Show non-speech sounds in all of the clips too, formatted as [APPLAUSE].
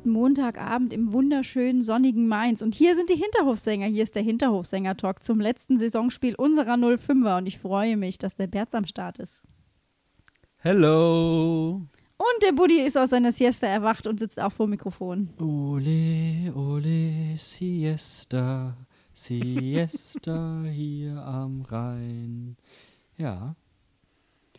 Es ist Montagabend im wunderschönen sonnigen Mainz und hier sind die Hinterhofsänger. Hier ist der Hinterhofsänger-Talk zum letzten Saisonspiel unserer 05er und ich freue mich, dass der Berz am Start ist. Hello. Und der Buddy ist aus seiner Siesta erwacht und sitzt auch vor dem Mikrofon. Ole, ole, siesta, siesta hier am Rhein. Ja,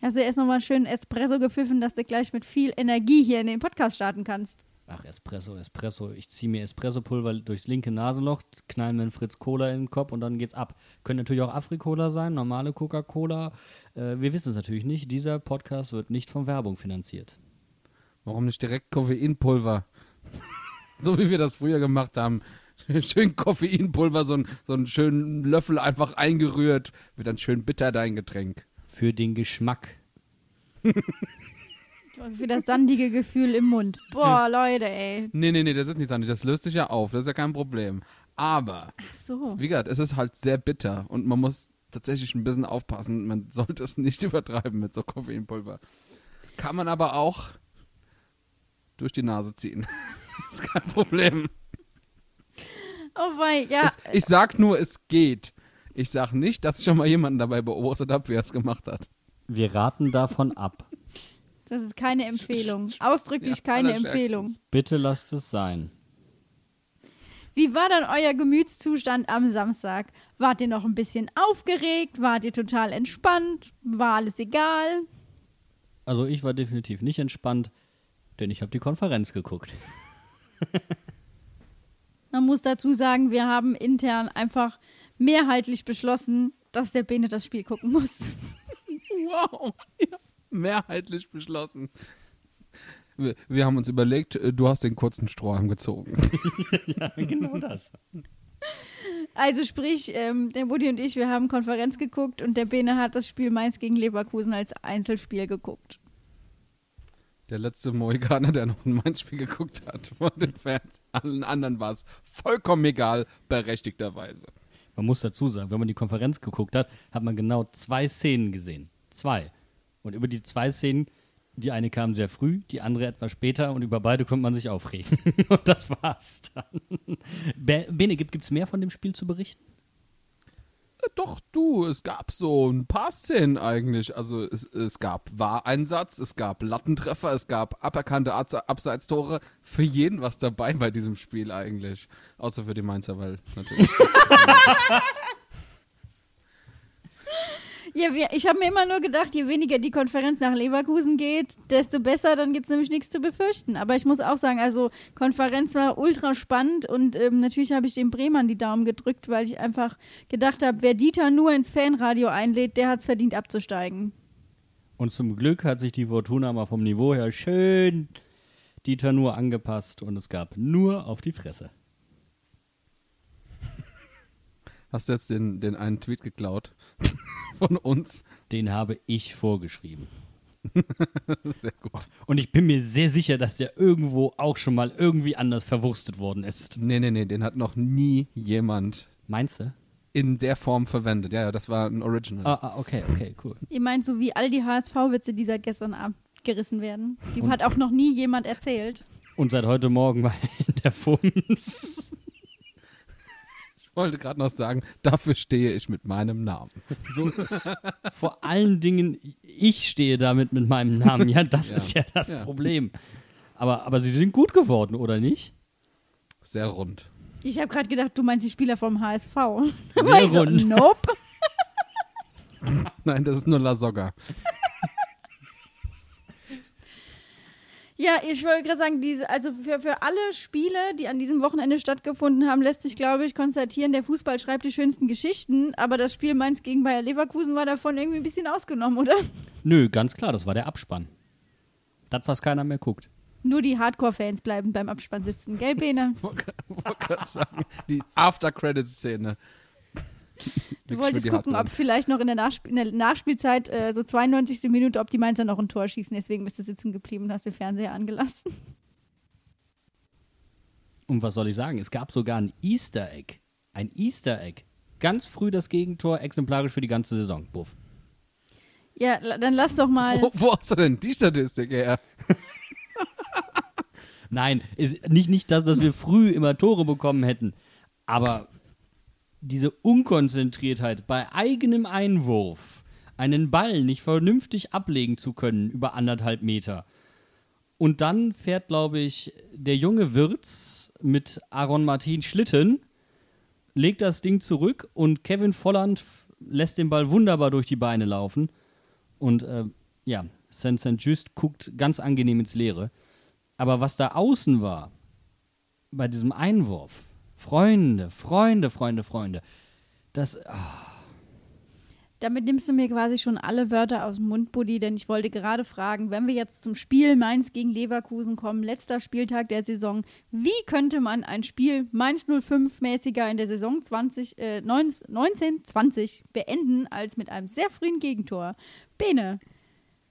Also erst nochmal schön Espresso gepfiffen, dass du gleich mit viel Energie hier in den Podcast starten kannst. Ach, Espresso, Espresso. Ich ziehe mir Espressopulver durchs linke Nasenloch, knall mir einen Fritz Cola in den Kopf und dann geht's ab. Können natürlich auch Afri-Cola sein, normale Coca-Cola. Äh, wir wissen es natürlich nicht. Dieser Podcast wird nicht von Werbung finanziert. Warum nicht direkt Koffeinpulver? [LAUGHS] so wie wir das früher gemacht haben. Schön Koffeinpulver, so, ein, so einen schönen Löffel einfach eingerührt. Wird dann schön bitter dein Getränk. Für den Geschmack. [LAUGHS] Für das sandige Gefühl im Mund. Boah, Leute, ey. Nee, nee, nee, das ist nicht sandig. Das löst sich ja auf. Das ist ja kein Problem. Aber, Ach so. wie gesagt, es ist halt sehr bitter und man muss tatsächlich ein bisschen aufpassen. Man sollte es nicht [LAUGHS] übertreiben mit so Koffeinpulver. Kann man aber auch durch die Nase ziehen. [LAUGHS] das ist kein Problem. Oh wei, ja. Es, ich sag nur, es geht. Ich sag nicht, dass ich schon mal jemanden dabei beobachtet habe, wie er es gemacht hat. Wir raten davon ab. Das ist keine Empfehlung. Ausdrücklich Ja, keine. Empfehlung. Bitte lasst es sein. Wie war dann euer Gemütszustand am Samstag? Wart ihr noch ein bisschen aufgeregt? Wart ihr total entspannt? War alles egal? Also ich war definitiv nicht entspannt, denn ich habe die Konferenz geguckt. [LAUGHS] Man muss dazu sagen, wir haben intern einfach mehrheitlich beschlossen, dass der Bene das Spiel gucken muss. [LAUGHS] Wow. Ja. Mehrheitlich beschlossen. Wir, wir haben uns überlegt, äh, du hast den kurzen Strohhalm gezogen. [LAUGHS] [LAUGHS] ja, genau das. Also sprich, ähm, der Buddy und ich, wir haben Konferenz geguckt und der Bene hat das Spiel Mainz gegen Leverkusen als Einzelspiel geguckt. Der letzte Mohikaner, der noch ein Mainz-Spiel geguckt hat [LAUGHS] von den Fans. Allen anderen war es vollkommen egal, berechtigterweise. Man muss dazu sagen, wenn man die Konferenz geguckt hat, hat man genau zwei Szenen gesehen. Zwei. Und über die zwei Szenen, die eine kam sehr früh, die andere etwas später und über beide konnte man sich aufregen. [LAUGHS] und das war's dann. Be Bene, gibt es mehr von dem Spiel zu berichten? Äh, Doch, du, es gab so ein paar Szenen eigentlich. Also es, es gab Wahreinsatz, es gab Lattentreffer, es gab aberkannte Abse- Abseitstore. Für jeden was dabei bei diesem Spiel eigentlich. Außer für die Mainzer, weil natürlich. [LAUGHS] Ja, ich habe mir immer nur gedacht, je weniger die Konferenz nach Leverkusen geht, desto besser, dann gibt es nämlich nichts zu befürchten. Aber ich muss auch sagen, also Konferenz war ultra spannend und ähm, natürlich habe ich dem Bremern die Daumen gedrückt, weil ich einfach gedacht habe, wer Dieter nur ins Fanradio einlädt, der hat es verdient abzusteigen. Und zum Glück hat sich die Fortuna mal vom Niveau her schön Dieter nur angepasst und es gab nur auf die Fresse. Hast du jetzt den, den einen Tweet geklaut [LAUGHS] von uns? Den habe ich vorgeschrieben. [LAUGHS] sehr gut. Und ich bin mir sehr sicher, dass der irgendwo auch schon mal irgendwie anders verwurstet worden ist. Nee, nee, nee, den hat noch nie jemand. Meinst du? In der Form verwendet. Ja, ja, das war ein Original. Ah, ah okay, okay, cool. Ihr meint so wie all die HSV-Witze, die seit gestern abgerissen werden. Die und hat auch noch nie jemand erzählt. Und seit heute Morgen war [LAUGHS] der Funf wollte gerade noch sagen, dafür stehe ich mit meinem Namen. So, vor allen Dingen, ich stehe damit mit meinem Namen. Ja, das [LAUGHS] Ja. ist ja das Ja. Problem. Aber, aber sie sind gut geworden, oder nicht? Sehr rund. Ich habe gerade gedacht, du meinst die Spieler vom HSV. Sehr ich so, rund. nope. [LAUGHS] Nein, das ist nur La Ja, ich wollte gerade sagen, diese, also für, für alle Spiele, die an diesem Wochenende stattgefunden haben, lässt sich, glaube ich, konstatieren, der Fußball schreibt die schönsten Geschichten, aber das Spiel Mainz gegen Bayer Leverkusen war davon irgendwie ein bisschen ausgenommen, oder? Nö, ganz klar, das war der Abspann. Das, was keiner mehr guckt. Nur die Hardcore-Fans bleiben beim Abspann sitzen, gell, Bene? [LAUGHS] Wollte gerade sagen, die After-Credit-Szene. [LAUGHS] Du wolltest gucken, ob es vielleicht noch in der, Nachsp in der Nachspielzeit, äh, so 92. Minute, ob die Mainzer noch ein Tor schießen. Deswegen bist du sitzen geblieben und hast den Fernseher angelassen. [LAUGHS] Und was soll ich sagen? Es gab sogar ein Easter Egg. Ein Easter Egg. Ganz früh das Gegentor, exemplarisch für die ganze Saison. Buff. Ja, dann lass doch mal. Wo, wo hast du denn die Statistik her? [LAUGHS] Nein, nicht, nicht das, dass wir früh immer Tore bekommen hätten. Aber diese Unkonzentriertheit bei eigenem Einwurf, einen Ball nicht vernünftig ablegen zu können über anderthalb Meter. Und dann fährt, glaube ich, der junge Wirtz mit Aaron Martin Schlitten, legt das Ding zurück und Kevin Volland lässt den Ball wunderbar durch die Beine laufen. Und äh, ja, Saint Saint Just guckt ganz angenehm ins Leere. Aber was da außen war, bei diesem Einwurf, Freunde, Freunde, Freunde, Freunde, das, ah, Damit nimmst du mir quasi schon alle Wörter aus dem Mund, Buddy, denn ich wollte gerade fragen, wenn wir jetzt zum Spiel Mainz gegen Leverkusen kommen, letzter Spieltag der Saison, wie könnte man ein Spiel Mainz 05 mäßiger in der Saison 20, äh, 19, 20 beenden, als mit einem sehr frühen Gegentor? Bene,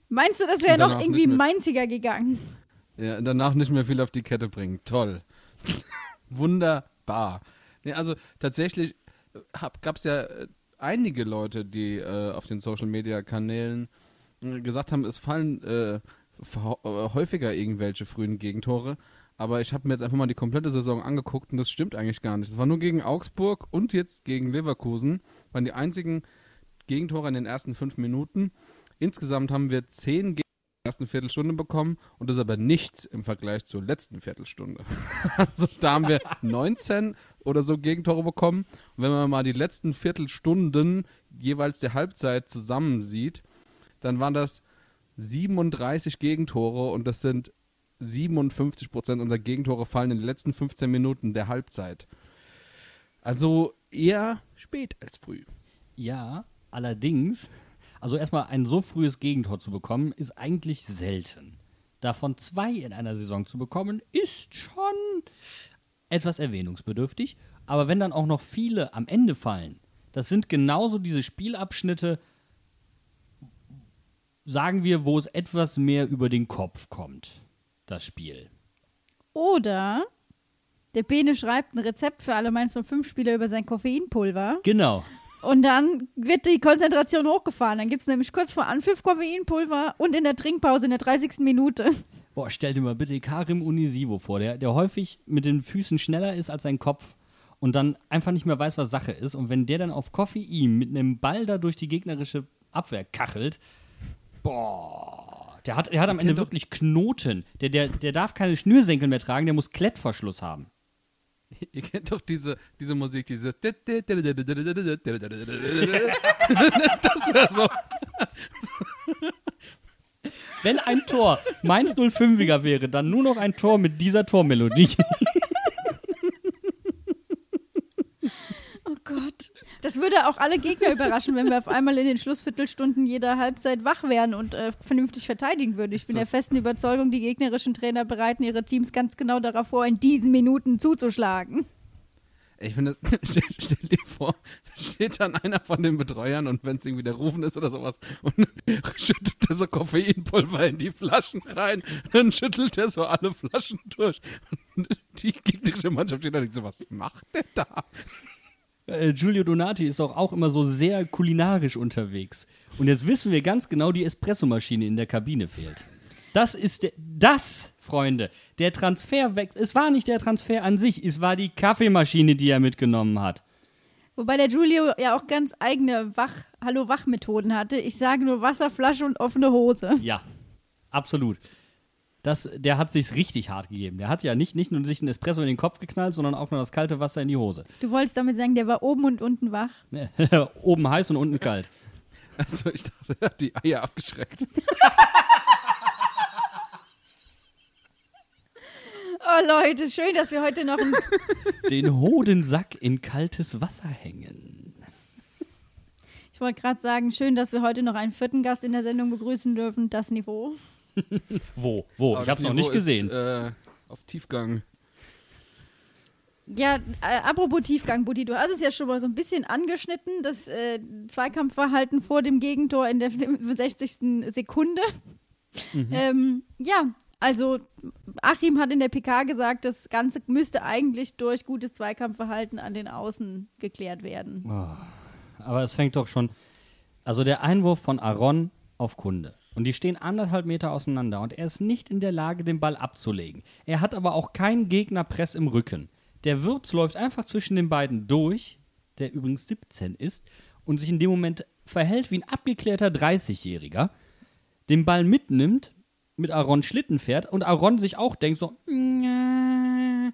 meinst du, das wäre noch irgendwie mehr. Mainziger gegangen? Ja, danach nicht mehr viel auf die Kette bringen. Toll. [LAUGHS] Wunderbar. Nee, also tatsächlich gab es ja äh, einige Leute, die äh, auf den Social Media Kanälen äh, gesagt haben, es fallen äh, äh, häufiger irgendwelche frühen Gegentore. Aber ich habe mir jetzt einfach mal die komplette Saison angeguckt und das stimmt eigentlich gar nicht. Es war nur gegen Augsburg und jetzt gegen Leverkusen, waren die einzigen Gegentore in den ersten fünf Minuten. Insgesamt haben wir zehn ersten Viertelstunde bekommen und das ist aber nichts im Vergleich zur letzten Viertelstunde. [LAUGHS] Also da haben wir 19 oder so Gegentore bekommen. Und wenn man mal die letzten Viertelstunden jeweils der Halbzeit zusammensieht, dann waren das 37 Gegentore und das sind 57 Prozent unserer Gegentore fallen in den letzten 15 Minuten der Halbzeit. Also eher spät als früh. ja, allerdings, also erstmal ein so frühes Gegentor zu bekommen, ist eigentlich selten. Davon zwei in einer Saison zu bekommen, ist schon etwas erwähnungsbedürftig. Aber wenn dann auch noch viele am Ende fallen, das sind genauso diese Spielabschnitte, sagen wir, wo es etwas mehr über den Kopf kommt, das Spiel. Oder der Bene schreibt ein Rezept für alle Mainz 05-Spieler über sein Koffeinpulver. Genau. Und dann wird die Konzentration hochgefahren. Dann gibt es nämlich kurz vor Anpfiff Koffeinpulver und in der Trinkpause in der 30. Minute. Boah, stell dir mal bitte Karim Unisivo vor, der, der häufig mit den Füßen schneller ist als sein Kopf und dann einfach nicht mehr weiß, was Sache ist. Und wenn der dann auf Koffein mit einem Ball da durch die gegnerische Abwehr kachelt, boah, der hat, der hat am Ende wirklich Knoten. Der, der, der darf keine Schnürsenkel mehr tragen, der muss Klettverschluss haben. [LAUGHS] Ihr kennt doch diese, diese Musik, diese. [LAUGHS] Das wäre so. [LAUGHS] Wenn ein Tor Mainz 05er wäre, dann nur noch ein Tor mit dieser Tormelodie. Oh Gott. Das würde auch alle Gegner überraschen, wenn wir auf einmal in den Schlussviertelstunden jeder Halbzeit wach wären und äh, vernünftig verteidigen würden. Ich bin der festen Überzeugung, die gegnerischen Trainer bereiten ihre Teams ganz genau darauf vor, in diesen Minuten zuzuschlagen. Ich finde, das- [LAUGHS] stell, stell dir vor, da steht dann einer von den Betreuern und wenn es irgendwie der Rufen ist oder sowas und [LAUGHS] schüttet er so Koffeinpulver in die Flaschen rein, dann schüttelt er so alle Flaschen durch. Und die gegnerische Mannschaft steht da und denkt so, was macht der da? Äh, Giulio Donati ist doch auch immer so sehr kulinarisch unterwegs. Und jetzt wissen wir ganz genau, die Espressomaschine in der Kabine fehlt. Das ist der, das, Freunde, der Transfer weg. Es war nicht der Transfer an sich, es war die Kaffeemaschine, die er mitgenommen hat. Wobei der Giulio ja auch ganz eigene Wach Hallo-Wach-Methoden hatte. Ich sage nur Wasserflasche und offene Hose. Ja, absolut. Das, der hat sich's richtig hart gegeben. Der hat ja nicht, nicht nur sich einen Espresso in den Kopf geknallt, sondern auch noch das kalte Wasser in die Hose. Du wolltest damit sagen, der war oben und unten wach. [LAUGHS] Oben heiß und unten kalt. Also ich dachte, er hat die Eier abgeschreckt. [LAUGHS] Leute, schön, dass wir heute noch ein [LAUGHS] Den Hodensack in kaltes Wasser hängen. Ich wollte gerade sagen, schön, dass wir heute noch einen vierten Gast in der Sendung begrüßen dürfen. Das Niveau. Wo? Wo? Aber ich hab's noch nicht gesehen. Ist, äh, auf Tiefgang. Ja, äh, apropos Tiefgang, Buddy, du hast es ja schon mal so ein bisschen angeschnitten, das äh, Zweikampfverhalten vor dem Gegentor in der [LAUGHS] 65. Sekunde. Ähm, ja, also Achim hat in der PK gesagt, das Ganze müsste eigentlich durch gutes Zweikampfverhalten an den Außen geklärt werden. Aber es fängt doch schon. Also der Einwurf von Aaron auf Kunde. Und die stehen anderthalb Meter auseinander und er ist nicht in der Lage, den Ball abzulegen. Er hat aber auch keinen Gegnerpress im Rücken. Der Würz läuft einfach zwischen den beiden durch, der übrigens 17 ist, und sich in dem Moment verhält wie ein abgeklärter 30-Jähriger, den Ball mitnimmt, mit Aaron Schlitten fährt und Aaron sich auch denkt so, "Nja,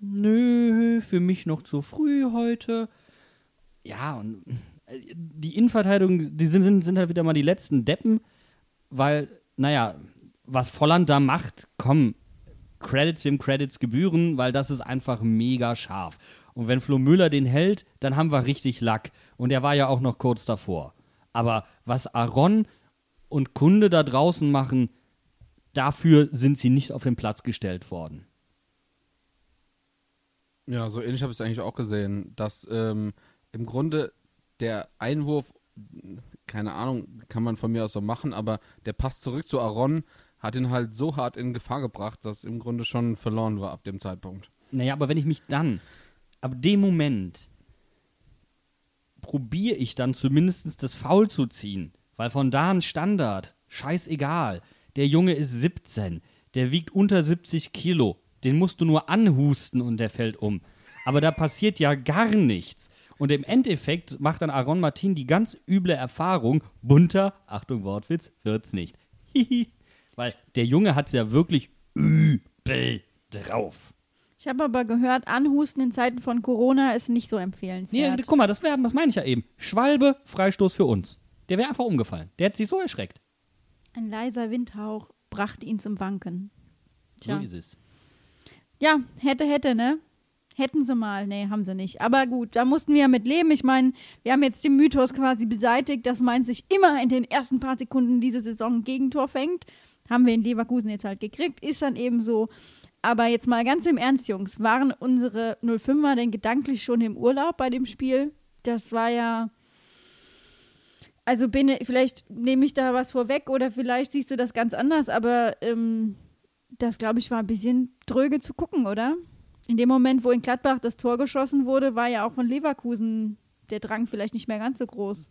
nö, für mich noch zu früh heute. Ja, und äh, die Innenverteidigung, die sind, sind, sind halt wieder mal die letzten Deppen, weil, naja, was Volland da macht, komm, Credits dem Credits gebühren, weil das ist einfach mega scharf. Und wenn Flo Müller den hält, dann haben wir richtig Lack. Und er war ja auch noch kurz davor. Aber was Aaron und Kunde da draußen machen, dafür sind sie nicht auf den Platz gestellt worden. Ja, so ähnlich habe ich es eigentlich auch gesehen, dass ähm, im Grunde der Einwurf, keine Ahnung, kann man von mir aus so machen, aber der Pass zurück zu Aaron hat ihn halt so hart in Gefahr gebracht, dass im Grunde schon verloren war ab dem Zeitpunkt. Naja, aber wenn ich mich dann, ab dem Moment, probiere ich dann zumindest das Foul zu ziehen, weil von da ein Standard, scheißegal. Der Junge ist 17, der wiegt unter 70 Kilo, den musst du nur anhusten und der fällt um. Aber da passiert ja gar nichts. Und im Endeffekt macht dann Aaron Martin die ganz üble Erfahrung, bunter, Achtung Wortwitz, wird's nicht. Hihi. Weil der Junge hat's ja wirklich übel drauf. Ich habe aber gehört, Anhusten in Zeiten von Corona ist nicht so Nee, empfehlenswert. guck mal, das, wär, das meine ich ja eben. Schwalbe, Freistoß für uns. Der wäre einfach umgefallen. Der hätte sich so erschreckt. Ein leiser Windhauch brachte ihn zum Wanken. Tja. So ist es. Ja, hätte, hätte, ne? Hätten sie mal. Nee, haben sie nicht. Aber gut, da mussten wir ja mit leben. Ich meine, wir haben jetzt den Mythos quasi beseitigt, dass Mainz sich immer in den ersten paar Sekunden diese Saison ein Gegentor fängt. Haben wir in Leverkusen jetzt halt gekriegt. Ist dann eben so. Aber jetzt mal ganz im Ernst, Jungs. Waren unsere 05er denn gedanklich schon im Urlaub bei dem Spiel? Das war ja. Also, Bene, vielleicht nehme ich da was vorweg oder vielleicht siehst du das ganz anders, aber ähm, das, glaube ich, war ein bisschen dröge zu gucken, oder? In dem Moment, wo in Gladbach das Tor geschossen wurde, war ja auch von Leverkusen der Drang vielleicht nicht mehr ganz so groß.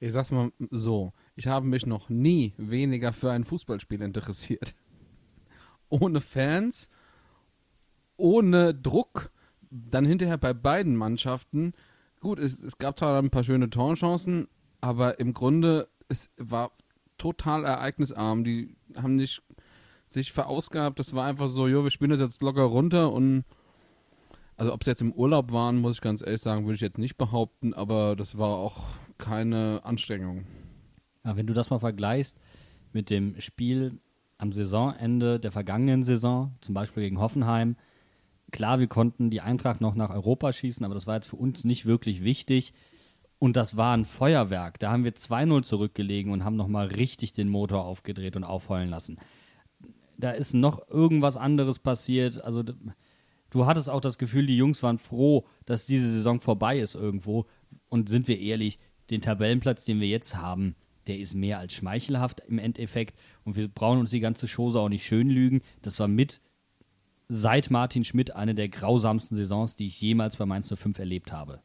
Ich sag's mal so, ich habe mich noch nie weniger für ein Fußballspiel interessiert. Ohne Fans, ohne Druck, dann hinterher bei beiden Mannschaften. Gut, es, es gab zwar ein paar schöne Torchancen, aber im Grunde, es war total ereignisarm. Die haben nicht sich verausgabt. Das war einfach so, jo, wir spielen das jetzt locker runter und also ob sie jetzt im Urlaub waren, muss ich ganz ehrlich sagen, würde ich jetzt nicht behaupten, aber das war auch keine Anstrengung. Ja, wenn du das mal vergleichst mit dem Spiel am Saisonende der vergangenen Saison, zum Beispiel gegen Hoffenheim, klar, wir konnten die Eintracht noch nach Europa schießen, aber das war jetzt für uns nicht wirklich wichtig. Und das war ein Feuerwerk. Da haben wir 2-0 zurückgelegen und haben nochmal richtig den Motor aufgedreht und aufheulen lassen. Da ist noch irgendwas anderes passiert. Also du hattest auch das Gefühl, die Jungs waren froh, dass diese Saison vorbei ist irgendwo. Und sind wir ehrlich, den Tabellenplatz, den wir jetzt haben, der ist mehr als schmeichelhaft im Endeffekt. Und wir brauchen uns die ganze Chose auch nicht schön lügen. Das war mit seit Martin Schmidt eine der grausamsten Saisons, die ich jemals bei Mainz 05 erlebt habe.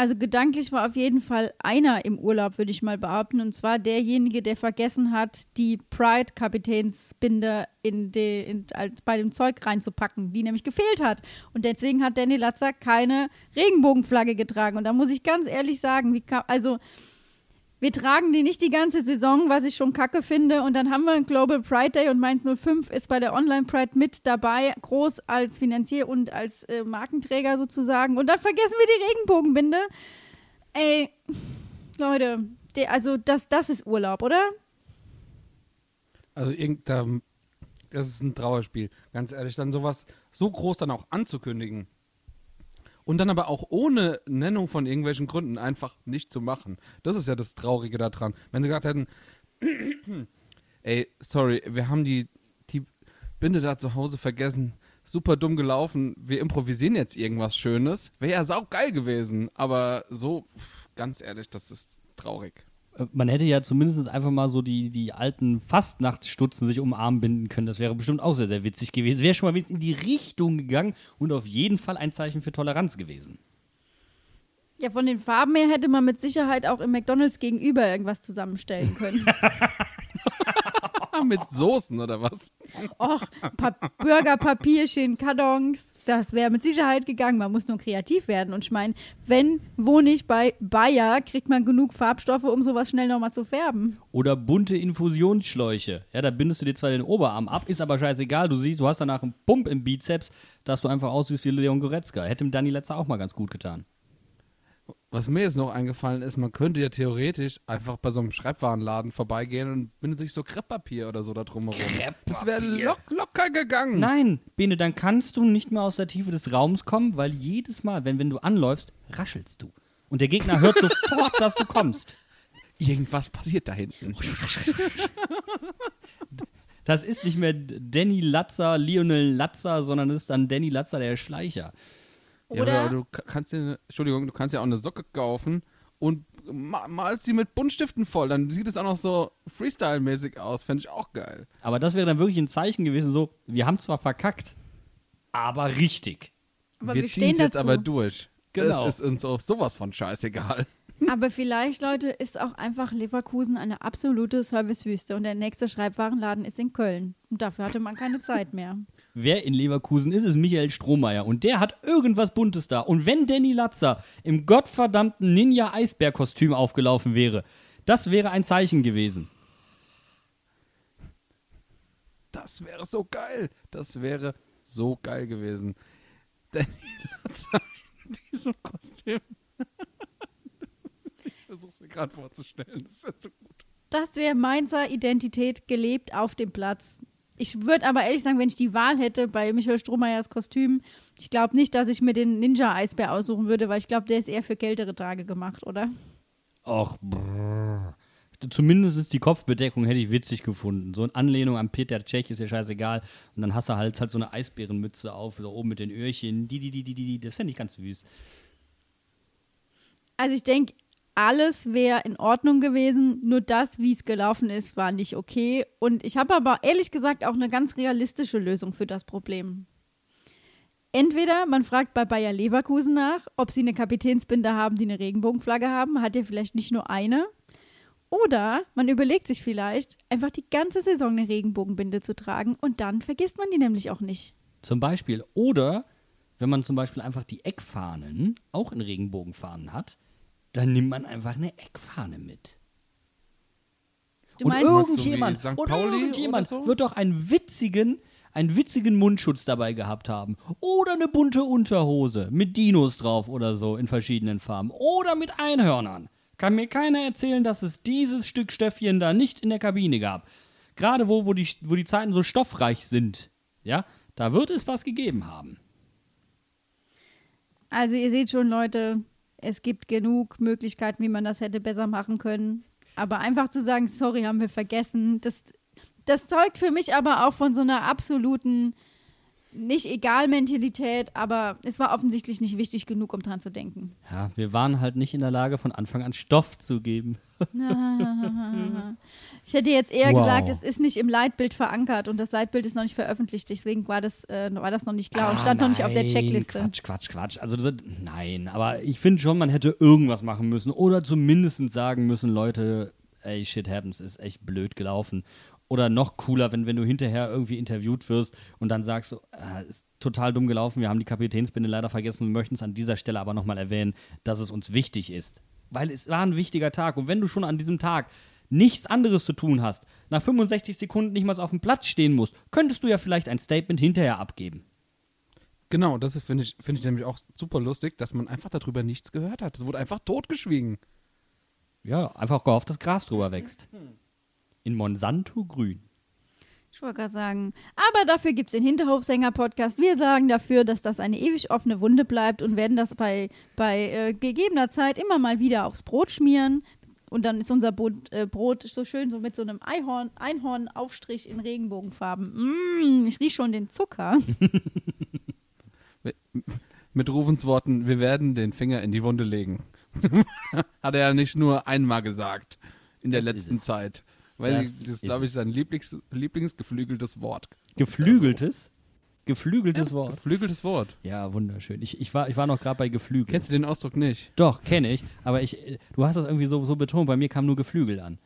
Also gedanklich war auf jeden Fall einer im Urlaub, würde ich mal behaupten. Und zwar derjenige, der vergessen hat, die Pride-Kapitänsbinde in in, bei dem Zeug reinzupacken, die nämlich gefehlt hat. Und deswegen hat Danny Latzer keine Regenbogenflagge getragen. Und da muss ich ganz ehrlich sagen, wie kam, also wir tragen die nicht die ganze Saison, was ich schon kacke finde. Und dann haben wir einen Global Pride Day und Mainz 05 ist bei der Online Pride mit dabei, groß als Finanzier und als äh, Markenträger sozusagen. Und dann vergessen wir die Regenbogenbinde. Ey, Leute, der, also das, das ist Urlaub, oder? Also irgend, da Das ist ein Trauerspiel, ganz ehrlich. Dann sowas so groß dann auch anzukündigen. Und dann aber auch ohne Nennung von irgendwelchen Gründen einfach nicht zu machen. Das ist ja das Traurige daran. Wenn sie gesagt hätten, [CLEARS THROAT] ey, sorry, wir haben die, die Binde da zu Hause vergessen. Super dumm gelaufen. Wir improvisieren jetzt irgendwas Schönes. Wäre ja saugeil gewesen. Aber so, pff, ganz ehrlich, das ist traurig. Man hätte ja zumindest einfach mal so die, die alten Fastnachtsstutzen sich um den Arm binden können. Das wäre bestimmt auch sehr, sehr witzig gewesen. Wäre schon mal wenigstens in die Richtung gegangen und auf jeden Fall ein Zeichen für Toleranz gewesen. Ja, von den Farben her hätte man mit Sicherheit auch im McDonalds gegenüber irgendwas zusammenstellen können. [LAUGHS] Mit Soßen oder was? Och, pa Burgerpapierchen, Kartons, das wäre mit Sicherheit gegangen. Man muss nur kreativ werden. Und ich meine, wenn, wo nicht bei Bayer, kriegt man genug Farbstoffe, um sowas schnell nochmal zu färben. Oder bunte Infusionsschläuche. Ja, da bindest du dir zwar den Oberarm ab, ist aber scheißegal. Du siehst, du hast danach einen Pump im Bizeps, dass du einfach aussiehst wie Leon Goretzka. Hätte mir Dani letzter auch mal ganz gut getan. Was mir jetzt noch eingefallen ist, man könnte ja theoretisch einfach bei so einem Schreibwarenladen vorbeigehen und bindet sich so Krepppapier oder so da drumherum. Das wäre lock, locker gegangen. Nein, Bene, dann kannst du nicht mehr aus der Tiefe des Raums kommen, weil jedes Mal, wenn, wenn du anläufst, raschelst du. Und der Gegner hört [LAUGHS] sofort, dass du kommst. Irgendwas passiert da hinten. [LAUGHS] Das ist nicht mehr Danny Latzer, Lionel Latzer, sondern das ist dann Danny Latzer, der Schleicher. Ja, Oder? aber du ka- kannst dir, eine- Entschuldigung, du kannst ja auch eine Socke kaufen und ma malst sie mit Buntstiften voll. Dann sieht es auch noch so Freestyle-mäßig aus. Fände ich auch geil. Aber das wäre dann wirklich ein Zeichen gewesen, so, wir haben zwar verkackt, aber richtig. Aber wir wir, ziehen stehen es jetzt dazu. aber durch. Genau. Es ist uns auch sowas von scheißegal. Aber vielleicht, Leute, ist auch einfach Leverkusen eine absolute Servicewüste und der nächste Schreibwarenladen ist in Köln. Und dafür hatte man keine Zeit mehr. Wer in Leverkusen ist, ist Michael Strohmeier. Und der hat irgendwas Buntes da. Und wenn Danny Latzer im gottverdammten Ninja-Eisbär-Kostüm aufgelaufen wäre, das wäre ein Zeichen gewesen. Das wäre so geil. Das wäre so geil gewesen. Danny Latzer in diesem Kostüm. [LAUGHS] gerade vorzustellen. Das ist ja so gut. Das wäre Mainzer Identität gelebt auf dem Platz. Ich würde aber ehrlich sagen, wenn ich die Wahl hätte bei Michael Strohmeyers Kostüm, ich glaube nicht, dass ich mir den Ninja-Eisbär aussuchen würde, weil ich glaube, der ist eher für kältere Tage gemacht, oder? Och, brrr. Zumindest ist die Kopfbedeckung hätte ich witzig gefunden. So in Anlehnung an Peter Cech ist ja scheißegal. Und dann hast du halt, halt so eine Eisbärenmütze auf, so oben mit den Öhrchen. Die, die, die, die, die, die. Das fände ich ganz süß. Also ich denke, alles wäre in Ordnung gewesen, nur das, wie es gelaufen ist, war nicht okay. Und ich habe aber ehrlich gesagt auch eine ganz realistische Lösung für das Problem. Entweder man fragt bei Bayer Leverkusen nach, ob sie eine Kapitänsbinde haben, die eine Regenbogenflagge haben, hat ihr vielleicht nicht nur eine. Oder man überlegt sich vielleicht, einfach die ganze Saison eine Regenbogenbinde zu tragen und dann vergisst man die nämlich auch nicht. Zum Beispiel. Oder wenn man zum Beispiel einfach die Eckfahnen auch in Regenbogenfahnen hat, dann nimmt man einfach eine Eckfahne mit. Du und meinst, irgendjemand, so und irgendjemand so? wird doch einen witzigen, einen witzigen Mundschutz dabei gehabt haben. Oder eine bunte Unterhose mit Dinos drauf oder so in verschiedenen Farben. Oder mit Einhörnern. Kann mir keiner erzählen, dass es dieses Stück Stöffchen da nicht in der Kabine gab. Gerade wo, wo, die, wo die Zeiten so stoffreich sind. Ja, da wird es was gegeben haben. Also ihr seht schon, Leute, es gibt genug Möglichkeiten, wie man das hätte besser machen können. Aber einfach zu sagen, sorry, haben wir vergessen, das, das zeugt für mich aber auch von so einer absoluten nicht egal Mentalität, aber es war offensichtlich nicht wichtig genug, um dran zu denken. Ja, wir waren halt nicht in der Lage, von Anfang an Stoff zu geben. [LAUGHS] Ich hätte jetzt eher Wow. gesagt, es ist nicht im Leitbild verankert und das Leitbild ist noch nicht veröffentlicht, deswegen war das, äh, war das noch nicht klar und Ah, stand noch nicht auf der nein, Checkliste. Quatsch, Quatsch, Quatsch. Also das, nein, aber ich finde schon, man hätte irgendwas machen müssen oder zumindest sagen müssen, Leute, ey, shit happens, ist echt blöd gelaufen. Oder noch cooler, wenn, wenn du hinterher irgendwie interviewt wirst und dann sagst, so, äh, ist total dumm gelaufen, wir haben die Kapitänsbinde leider vergessen und möchten es an dieser Stelle aber nochmal erwähnen, dass es uns wichtig ist. Weil es war ein wichtiger Tag und wenn du schon an diesem Tag nichts anderes zu tun hast, nach 65 Sekunden nicht mal auf dem Platz stehen musst, könntest du ja vielleicht ein Statement hinterher abgeben. Genau, das ist, finde ich, finde ich nämlich auch super lustig, dass man einfach darüber nichts gehört hat. Es wurde einfach totgeschwiegen. Ja, einfach gehofft, dass Gras drüber wächst. In Monsanto grün. Ich wollte gerade sagen. Aber dafür gibt es den Hinterhofsänger-Podcast. Wir sagen dafür, dass das eine ewig offene Wunde bleibt und werden das bei, bei äh, gegebener Zeit immer mal wieder aufs Brot schmieren. Und dann ist unser Brot, äh, Brot so schön so mit so einem Einhorn, Einhornaufstrich in Regenbogenfarben. Mm, ich rieche schon den Zucker. [LAUGHS] Mit Rufensworten, wir werden den Finger in die Wunde legen. [LAUGHS] Hat er ja nicht nur einmal gesagt in der Das letzten. Zeit. Weil Das das, glaube ich, sein Lieblings, Lieblingsgeflügeltes Wort. Geflügeltes? Geflügeltes Wort. Geflügeltes Wort. Ja, wunderschön. Ich, ich, war, ich war noch gerade bei Geflügel. Kennst du den Ausdruck nicht? Doch, kenne ich. Aber ich, du hast das irgendwie so, so betont. Bei mir kam nur Geflügel an.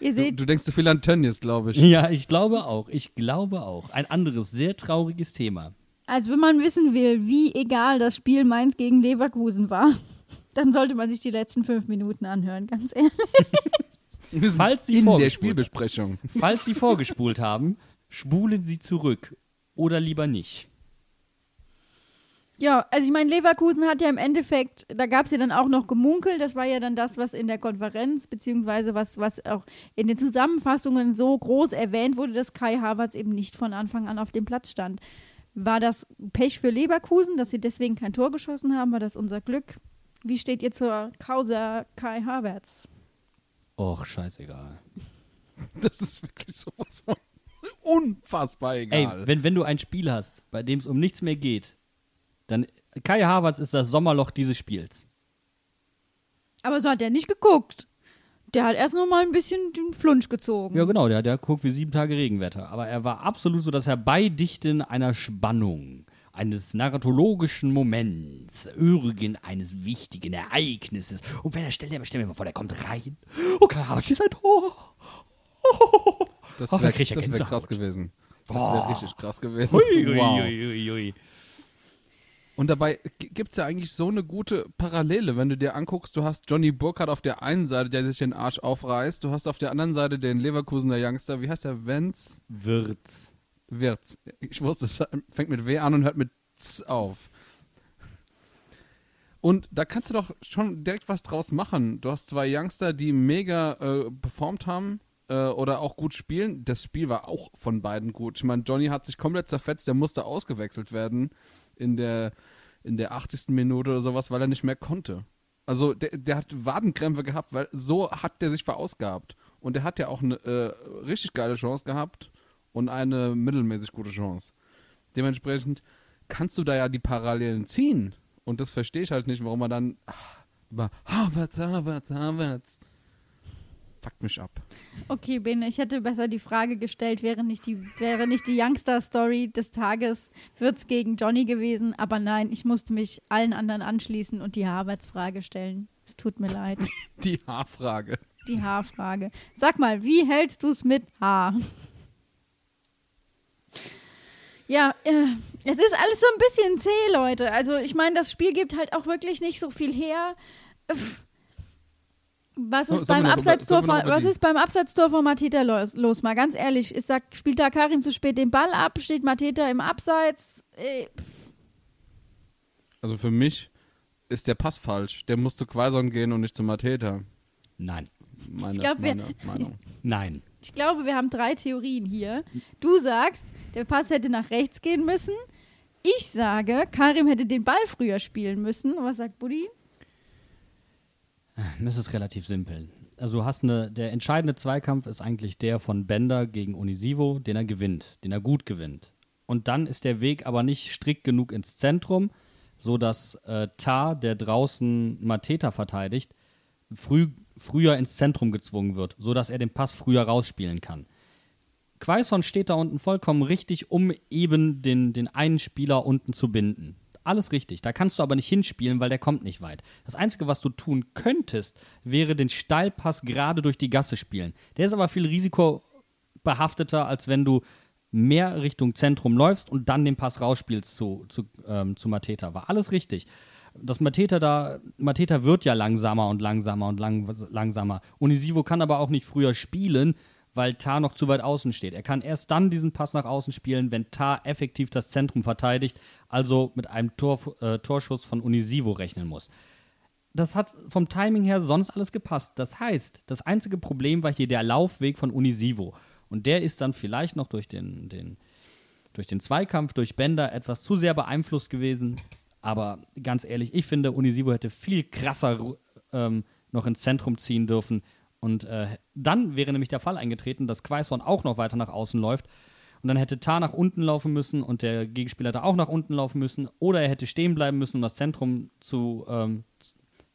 Ihr Du, seht, du denkst zu viel an Tönnies, glaube ich. Ja, ich glaube auch. Ich glaube auch. Ein anderes, sehr trauriges Thema. also wenn man wissen will, wie egal das Spiel Mainz gegen Leverkusen war, [LAUGHS] dann sollte man sich die letzten fünf Minuten anhören, ganz ehrlich. [LAUGHS] Wir sind Falls Sie in der vorgespult Spielbesprechung. Falls Sie vorgespult haben, spulen Sie zurück. Oder lieber nicht. Ja, also ich meine, Leverkusen hat ja im Endeffekt, da gab es ja dann auch noch Gemunkel, das war ja dann das, was in der Konferenz, beziehungsweise was, was auch in den Zusammenfassungen so groß erwähnt wurde, dass Kai Havertz eben nicht von Anfang an auf dem Platz stand. War das Pech für Leverkusen, dass sie deswegen kein Tor geschossen haben? War das unser Glück? Wie steht ihr zur Causa Kai Havertz? Och, scheißegal. [LAUGHS] Das ist wirklich sowas von unfassbar Ey, egal. wenn, wenn du ein Spiel hast, bei dem es um nichts mehr geht, dann Kai Havertz ist das Sommerloch dieses Spiels. Aber so hat er nicht geguckt. Der hat erst noch mal ein bisschen den Flunsch gezogen. Ja, genau, der, der guckt wie sieben Tage Regenwetter. Aber er war absolut so das Herbeidichten einer Spannung, eines narratologischen Moments, irgendeines wichtigen Ereignisses. Und wenn er stellt, stell mir mal vor, der kommt rein. Okay, aber schießt ein Tor. das wäre ja wär krass gewesen. Das wäre richtig krass gewesen. Hui, hui, wow. hui. Und dabei gibt es ja eigentlich so eine gute Parallele, wenn du dir anguckst, du hast Johnny Burkhardt auf der einen Seite, der sich den Arsch aufreißt, du hast auf der anderen Seite den Leverkusener Youngster, wie heißt der, Wenz? Wird's. Wirtz. Ich wusste, es fängt mit W an und hört mit Z auf. Und da kannst du doch schon direkt was draus machen. Du hast zwei Youngster, die mega äh, performt haben äh, oder auch gut spielen. Das Spiel war auch von beiden gut. Ich meine, Johnny hat sich komplett zerfetzt, der musste ausgewechselt werden in der, in der 80. Minute oder sowas, weil er nicht mehr konnte. Also der, der hat Wadenkrämpfe gehabt, weil so hat der sich verausgabt. Und der hat ja auch eine äh, richtig geile Chance gehabt und eine mittelmäßig gute Chance. Dementsprechend kannst du da ja die Parallelen ziehen. Und das verstehe ich halt nicht, warum man dann ah, über Harvard, Harvard, Harvard. Fuckt mich ab. Okay, Bene, ich hätte besser die Frage gestellt, wäre nicht die, wäre nicht die Youngster-Story des Tages, wird's gegen Johnny gewesen, aber nein, ich musste mich allen anderen anschließen und die Harvards-Frage stellen. Es tut mir leid. [LAUGHS] Die Haarfrage. Die Haarfrage. Sag mal, wie hältst du's mit Haar? Ja, äh, es ist alles so ein bisschen zäh, Leute. Also ich meine, das Spiel gibt halt auch wirklich nicht so viel her. Pff. Was So- ist, sollen beim wir Abseitstor wir über was ist beim Abseitstor von Mateta los, los? Mal ganz ehrlich, ist da, spielt da Karim zu spät den Ball ab? Steht Mateta im Abseits? Äh. Also für mich ist der Pass falsch. Der muss zu Quaison gehen und nicht zu Mateta. Nein. Meine, Ich glaub, wir- meine Meinung. Nein. Ich glaube, wir haben drei Theorien hier. Du sagst, der Pass hätte nach rechts gehen müssen. Ich sage, Karim hätte den Ball früher spielen müssen. Was sagt Buddy? Das ist relativ simpel. Also du hast eine, der entscheidende Zweikampf ist eigentlich der von Bender gegen Onisivo, den er gewinnt, den er gut gewinnt. Und dann ist der Weg aber nicht strikt genug ins Zentrum, so dass äh, Tar, der draußen Mateta verteidigt, früh, früher ins Zentrum gezwungen wird, so dass er den Pass früher rausspielen kann. Quaison steht da unten vollkommen richtig, um eben den, den einen Spieler unten zu binden. Alles richtig. Da kannst du aber nicht hinspielen, weil der kommt nicht weit. Das Einzige, was du tun könntest, wäre den Steilpass gerade durch die Gasse spielen. Der ist aber viel risikobehafteter, als wenn du mehr Richtung Zentrum läufst und dann den Pass rausspielst zu, zu, ähm, zu Mateta. War alles richtig. Das Mateta da, Mateta wird ja langsamer und langsamer und lang, langsamer. Unisivo kann aber auch nicht früher spielen, weil Tar noch zu weit außen steht. Er kann erst dann diesen Pass nach außen spielen, wenn Tar effektiv das Zentrum verteidigt, also mit einem Tor, äh, Torschuss von Unisivo rechnen muss. Das hat vom Timing her sonst alles gepasst. Das heißt, das einzige Problem war hier der Laufweg von Unisivo. Und der ist dann vielleicht noch durch den, den, durch den Zweikampf, durch Bender etwas zu sehr beeinflusst gewesen. Aber ganz ehrlich, ich finde, Unisivo hätte viel krasser ähm, noch ins Zentrum ziehen dürfen. Und äh, dann wäre nämlich der Fall eingetreten, dass Quaison auch noch weiter nach außen läuft. Und dann hätte Tar nach unten laufen müssen und der Gegenspieler da auch nach unten laufen müssen. Oder er hätte stehen bleiben müssen, um das Zentrum zu, ähm,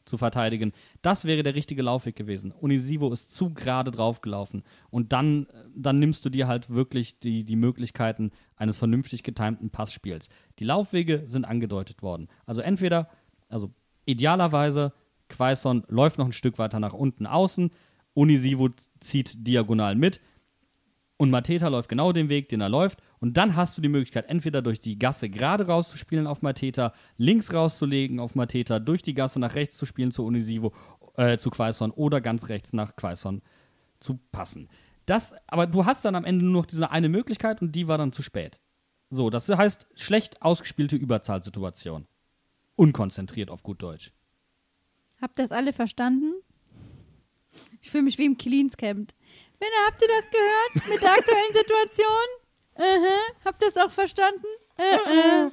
zu verteidigen. Das wäre der richtige Laufweg gewesen. Unisivo ist zu gerade draufgelaufen. Und dann, dann nimmst du dir halt wirklich die, die Möglichkeiten eines vernünftig getimten Passspiels. Die Laufwege sind angedeutet worden. Also entweder, also idealerweise, Quaison läuft noch ein Stück weiter nach unten außen, Unisivo zieht diagonal mit und Mateta läuft genau den Weg, den er läuft. Und dann hast du die Möglichkeit, entweder durch die Gasse gerade rauszuspielen auf Mateta, links rauszulegen auf Mateta, durch die Gasse nach rechts zu spielen zu Unisivo, äh, zu Quaison oder ganz rechts nach Quaison zu passen. Das, aber du hast dann am Ende nur noch diese eine Möglichkeit und die war dann zu spät. So, das heißt schlecht ausgespielte Überzahlsituation. Unkonzentriert auf gut Deutsch. Habt ihr das alle verstanden? Ich fühle mich wie im Cleans Camp. Männer, habt ihr das gehört mit der aktuellen [LAUGHS] Situation? Aha. Habt ihr es auch verstanden? Uh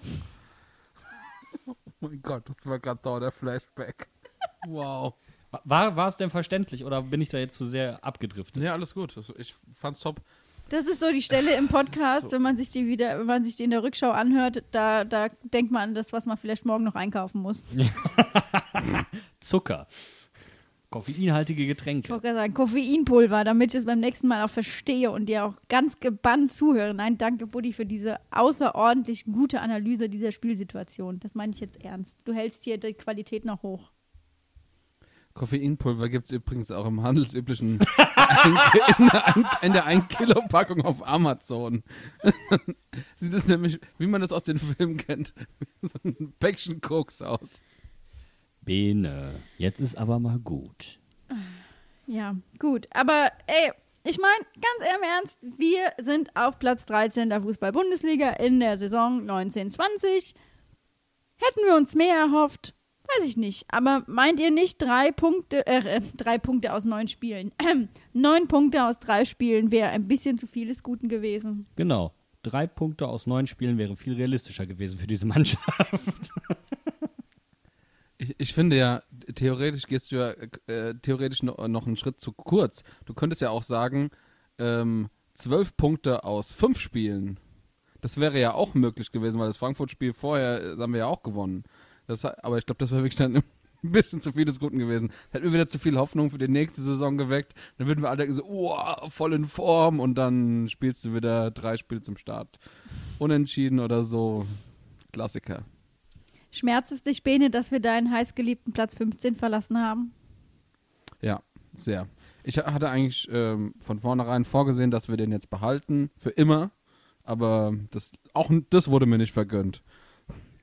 oh mein Gott, das war gerade so der Flashback. Wow. War, war es denn verständlich oder bin ich da jetzt zu sehr abgedriftet? Ja, alles gut. Ich fand's top. Das ist so die Stelle im Podcast, so. wenn man sich die wieder, wenn man sich die in der Rückschau anhört, da, da denkt man an das, was man vielleicht morgen noch einkaufen muss. [LAUGHS] Zucker. Koffeinhaltige Getränke. Ich wollte sagen, Koffeinpulver, damit ich es beim nächsten Mal auch verstehe und dir auch ganz gebannt zuhöre. Nein, danke, Buddy, für diese außerordentlich gute Analyse dieser Spielsituation. Das meine ich jetzt ernst. Du hältst hier die Qualität noch hoch. Koffeinpulver gibt es übrigens auch im handelsüblichen [LAUGHS] in der 1-Kilo-Packung auf Amazon. [LAUGHS] Sieht es nämlich, wie man das aus den Filmen kennt, wie [LAUGHS] so ein Päckchen Koks aus. Bene, jetzt ist aber mal gut. Ja, gut. Aber ey, ich meine, ganz im Ernst, wir sind auf Platz 13 der Fußball-Bundesliga in der Saison 1920. Hätten wir uns mehr erhofft? Weiß ich nicht. Aber meint ihr nicht, drei Punkte, äh, äh drei Punkte aus neun Spielen, äh, [CLEARS THROAT] neun Punkte aus drei Spielen wäre ein bisschen zu viel des Guten gewesen? Genau. Drei Punkte aus neun Spielen wäre viel realistischer gewesen für diese Mannschaft. ich, ich finde ja, theoretisch gehst du ja äh, theoretisch noch, noch einen Schritt zu kurz. Du könntest ja auch sagen, ähm, zwölf Punkte aus fünf Spielen. Das wäre ja auch möglich gewesen, weil das Frankfurt-Spiel vorher das haben wir ja auch gewonnen. Das, aber ich glaube, das wäre wirklich dann [LAUGHS] ein bisschen zu viel des Guten gewesen. Hätten wir wieder zu viel Hoffnung für die nächste Saison geweckt, dann würden wir alle denken so, oh, voll in Form und dann spielst du wieder drei Spiele zum Start. Unentschieden oder so. Klassiker. Schmerzt es dich, Bene, dass wir deinen heißgeliebten Platz 15 verlassen haben? Ja, sehr. Ich hatte eigentlich ähm, von vornherein vorgesehen, dass wir den jetzt behalten, für immer. Aber das, auch das wurde mir nicht vergönnt.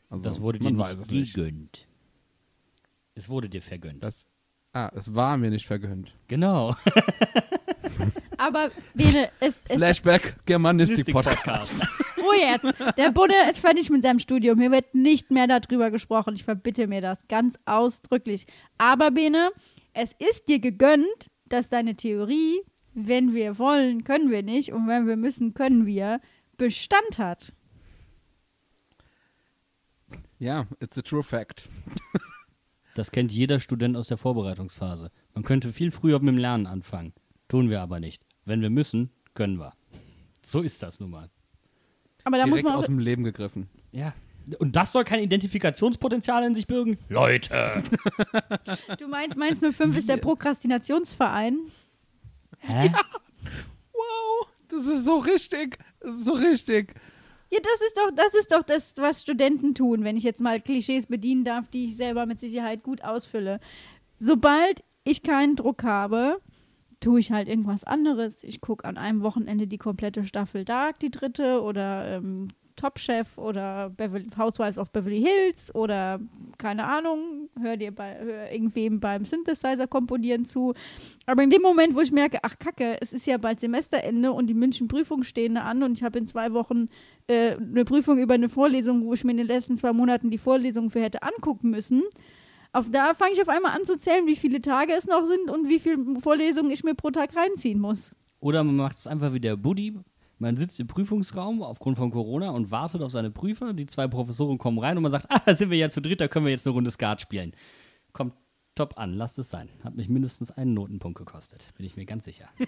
Also, das wurde dir nicht gegönnt. Es wurde dir vergönnt. Das, ah, es war mir nicht vergönnt. Genau. [LAUGHS] Aber Bene, es, es Flashback Germanistik Podcast. [LAUGHS] Ruhe jetzt. Der Budde ist fertig mit seinem Studium. Hier wird nicht mehr darüber gesprochen. Ich verbitte mir das ganz ausdrücklich. Aber Bene, es ist dir gegönnt, dass deine Theorie, wenn wir wollen, können wir nicht und wenn wir müssen, können wir, Bestand hat. Ja, it's a true fact. das kennt jeder Student aus der Vorbereitungsphase. Man könnte viel früher mit dem Lernen anfangen. Tun wir aber nicht. Wenn wir müssen, können wir. So ist das nun mal. Aber da Direkt muss man aus dem Leben gegriffen. Ja. Und das soll kein Identifikationspotenzial in sich bürgen? Leute! du meinst, Mainz 05 ist der Prokrastinationsverein? Hä? Ja. Wow, das ist so richtig. Das ist so richtig. Ja, das ist doch, das ist doch das, was Studenten tun, wenn ich jetzt mal Klischees bedienen darf, die ich selber mit Sicherheit gut ausfülle. Sobald ich keinen Druck habe, tue ich halt irgendwas anderes. Ich gucke an einem Wochenende die komplette Staffel Dark, die dritte, oder ähm, Top Chef oder Beverly, Housewives of Beverly Hills oder keine Ahnung, hör dir bei hör irgendwem beim Synthesizer komponieren zu. Aber in dem Moment, wo ich merke, ach Kacke, es ist ja bald Semesterende und die München Prüfungen stehen da an und ich habe in zwei Wochen äh, eine Prüfung über eine Vorlesung, wo ich mir in den letzten zwei Monaten die Vorlesung für hätte angucken müssen, auf, da fange ich auf einmal an zu zählen, wie viele Tage es noch sind und wie viele Vorlesungen ich mir pro Tag reinziehen muss. Oder man macht es einfach wie der Buddy. Man sitzt im Prüfungsraum aufgrund von Corona und wartet auf seine Prüfer. Die zwei Professoren kommen rein und man sagt, [LAUGHS] ah, da sind wir ja zu dritt, da können wir jetzt eine Runde Skat spielen. Kommt top an, lasst es sein. Hat mich mindestens einen Notenpunkt gekostet, bin ich mir ganz sicher. [LAUGHS]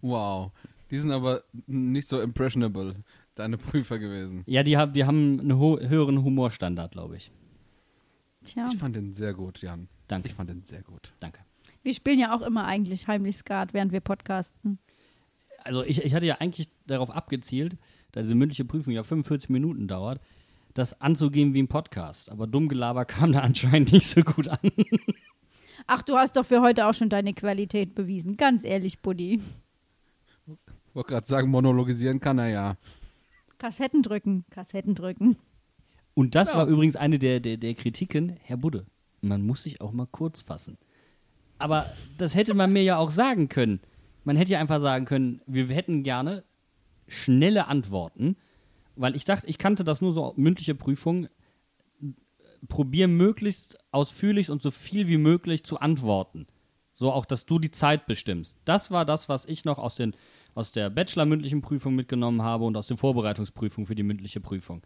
Wow. Die sind aber nicht so impressionable, deine Prüfer gewesen. Ja, die, haben- die haben einen ho höheren Humorstandard, glaube ich. Tja, Ich fand den sehr gut, Jan. Danke. Ich fand den sehr gut. Danke. wir spielen ja auch immer eigentlich heimlich Skat, während wir podcasten. Also ich, ich hatte ja eigentlich darauf abgezielt, da diese mündliche Prüfung ja 45 Minuten dauert, das anzugehen wie ein Podcast. Aber Dummgelaber [LAUGHS] kam da anscheinend nicht so gut an. Ach, du hast doch für heute auch schon deine Qualität bewiesen. Ganz ehrlich, Buddy. wollte gerade sagen, monologisieren kann er ja. Kassetten drücken, Kassetten drücken. Und das Ja. war übrigens eine der, der, der Kritiken, Herr Budde, man muss sich auch mal kurz fassen. Aber das hätte man mir ja auch sagen können. Man hätte ja einfach sagen können, wir hätten gerne schnelle Antworten, weil ich dachte, ich kannte das nur so mündliche Prüfung. Probier möglichst ausführlich und so viel wie möglich zu antworten. So auch, dass du die Zeit bestimmst. Das war das, was ich noch aus, den, aus der Bachelor-mündlichen Prüfung mitgenommen habe und aus den Vorbereitungsprüfungen für die mündliche Prüfung.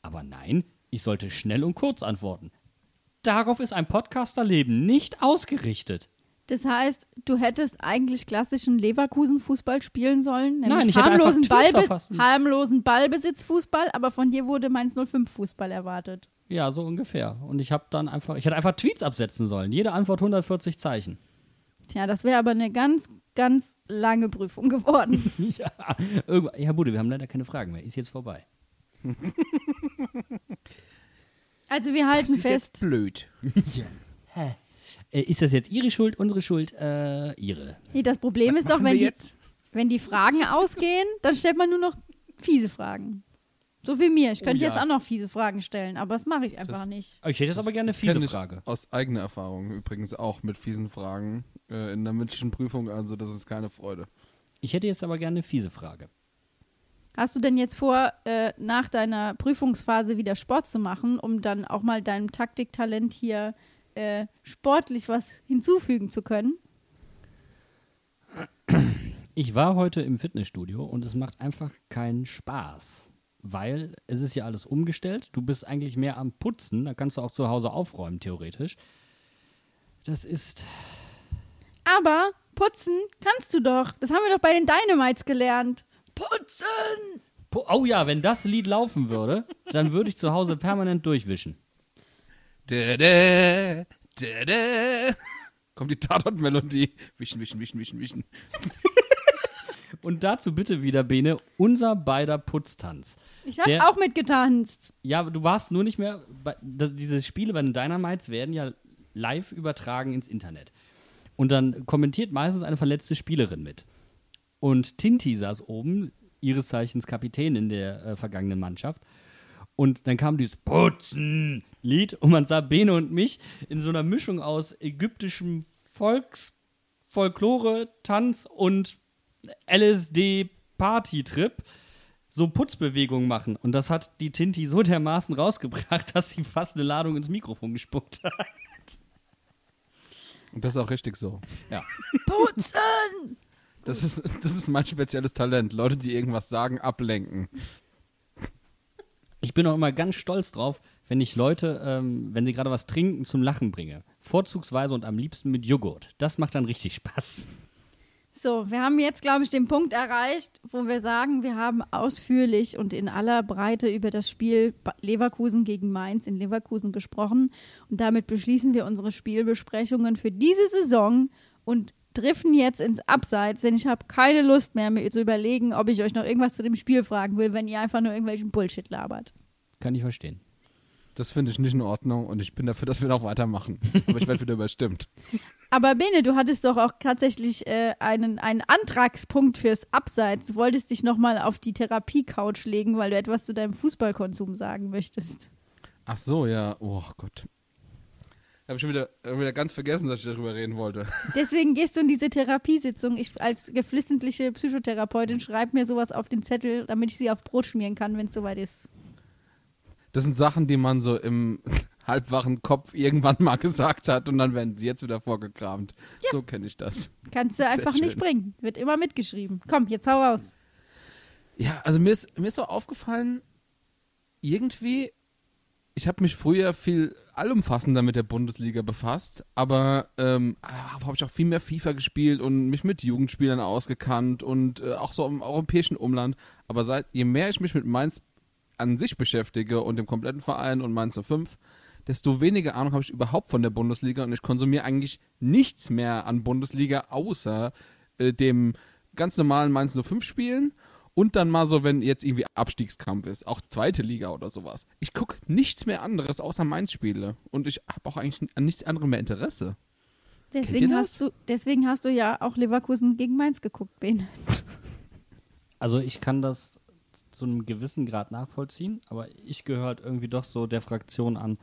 Aber nein, ich sollte schnell und kurz antworten. Darauf ist ein Podcasterleben nicht ausgerichtet. Das heißt, du hättest eigentlich klassischen Leverkusen-Fußball spielen sollen, nämlich Nein, harmlosen, Ballbe harmlosen Ballbesitzfußball, aber von dir wurde Mainz 05-Fußball erwartet. Ja, so ungefähr. Und ich habe dann einfach, ich hätte einfach Tweets absetzen sollen. Jede Antwort 140 Zeichen. Tja, das wäre aber eine ganz, ganz lange Prüfung geworden. [LAUGHS] ja, irgendwann, Herr Bude, wir haben leider keine Fragen mehr. Ist jetzt vorbei. [LAUGHS] Also wir halten fest, blöd. Äh, ist das jetzt Ihre Schuld, unsere Schuld? Äh, Ihre. nee, das Problem ist doch, wenn wir die, jetzt? wenn die Fragen [LAUGHS] ausgehen, dann stellt man nur noch fiese Fragen. So wie mir. Ich könnte ja. jetzt auch noch fiese Fragen stellen, aber das mache ich einfach Das- nicht. Ich hätte jetzt aber gerne eine fiese ich Frage. Aus eigener Erfahrung übrigens auch mit fiesen Fragen äh, in der mündlichen Prüfung, also das ist keine Freude. Ich hätte jetzt aber gerne eine fiese Frage. Hast du denn jetzt vor, äh, nach deiner Prüfungsphase wieder Sport zu machen, um dann auch mal deinem Taktiktalent hier äh, sportlich was hinzufügen zu können? Ich war heute im Fitnessstudio und es macht einfach keinen Spaß. Weil es ist ja alles umgestellt. Du bist eigentlich mehr am Putzen. Da kannst du auch zu Hause aufräumen, theoretisch. Das ist. Aber putzen kannst du doch. Das haben wir doch bei den Dynamites gelernt. Putzen! Oh ja, wenn das Lied laufen würde, dann würde ich zu Hause permanent durchwischen. Dä-dä, dä-dä. Kommt die Tatort-Melodie. Wischen, wischen, wischen, wischen, wischen. [LAUGHS] Und dazu bitte wieder, Bene, unser beider Putztanz. Ich habe auch mitgetanzt. Ja, aber du warst nur nicht mehr. Bei, das, diese Spiele bei den Dynamites werden ja live übertragen ins Internet. Und dann kommentiert meistens eine verletzte Spielerin mit. Und Tinti saß oben, ihres Zeichens Kapitän in der äh, vergangenen Mannschaft. Und dann kam dieses Putzen-Lied und man sah Bene und mich in so einer Mischung aus ägyptischem Volks, Folklore, Tanz und LSD-Party-Trip so Putzbewegungen machen. Und das hat die Tinti so dermaßen rausgebracht, dass sie fast eine Ladung ins Mikrofon gespuckt hat. Und das ist auch richtig so. Ja. Putzen! Das ist, das ist mein spezielles Talent. Leute, die irgendwas sagen, ablenken. Ich bin auch immer ganz stolz drauf, wenn ich Leute, ähm, wenn sie gerade was trinken, zum Lachen bringe. Vorzugsweise und am liebsten mit Joghurt. Das macht dann richtig Spaß. So, wir haben jetzt, glaube ich, den Punkt erreicht, wo wir sagen, wir haben ausführlich und in aller Breite über das Spiel Leverkusen gegen Mainz in Leverkusen gesprochen. Und damit beschließen wir unsere Spielbesprechungen für diese Saison und driften jetzt ins Abseits, denn ich habe keine Lust mehr, mir zu überlegen, ob ich euch noch irgendwas zu dem Spiel fragen will, wenn ihr einfach nur irgendwelchen Bullshit labert. Kann ich verstehen. Das finde ich nicht in Ordnung und ich bin dafür, dass wir noch weitermachen. [LAUGHS] Aber ich werde wieder überstimmt. Aber Bene, du hattest doch auch tatsächlich äh, einen, einen Antragspunkt fürs Abseits. Du wolltest dich nochmal auf die Therapie-Couch legen, weil du etwas zu deinem Fußballkonsum sagen möchtest. Ach so, ja. Oh Gott. Habe ich schon wieder, wieder ganz vergessen, dass ich darüber reden wollte. [LAUGHS] Deswegen gehst du in diese Therapiesitzung. Ich als geflissentliche Psychotherapeutin schreibe mir sowas auf den Zettel, damit ich sie auf Brot schmieren kann, wenn es soweit ist. Das sind Sachen, die man so im, [LAUGHS] halbwachen Kopf irgendwann mal gesagt hat und dann werden sie jetzt wieder vorgekramt. So kenne ich das. Kannst du einfach nicht bringen. Wird immer mitgeschrieben. Komm, jetzt hau raus. Ja, also mir ist, mir ist so aufgefallen, irgendwie, ich habe mich früher viel allumfassender mit der Bundesliga befasst, aber ähm, habe ich auch viel mehr FIFA gespielt und mich mit Jugendspielern ausgekannt und äh, auch so im europäischen Umland. Aber seit je mehr ich mich mit Mainz an sich beschäftige und dem kompletten Verein und Mainz 05, desto weniger Ahnung habe ich überhaupt von der Bundesliga und ich konsumiere eigentlich nichts mehr an Bundesliga außer äh, dem ganz normalen Mainz 05 Spielen und dann mal so, wenn jetzt irgendwie Abstiegskampf ist, auch zweite Liga oder sowas. Ich gucke nichts mehr anderes außer Mainz-Spiele und ich habe auch eigentlich an nichts anderem mehr Interesse. Deswegen hast, du, deswegen hast du ja auch Leverkusen gegen Mainz geguckt, Ben. Also ich kann das zu einem gewissen Grad nachvollziehen, aber ich gehöre halt irgendwie doch so der Fraktion an,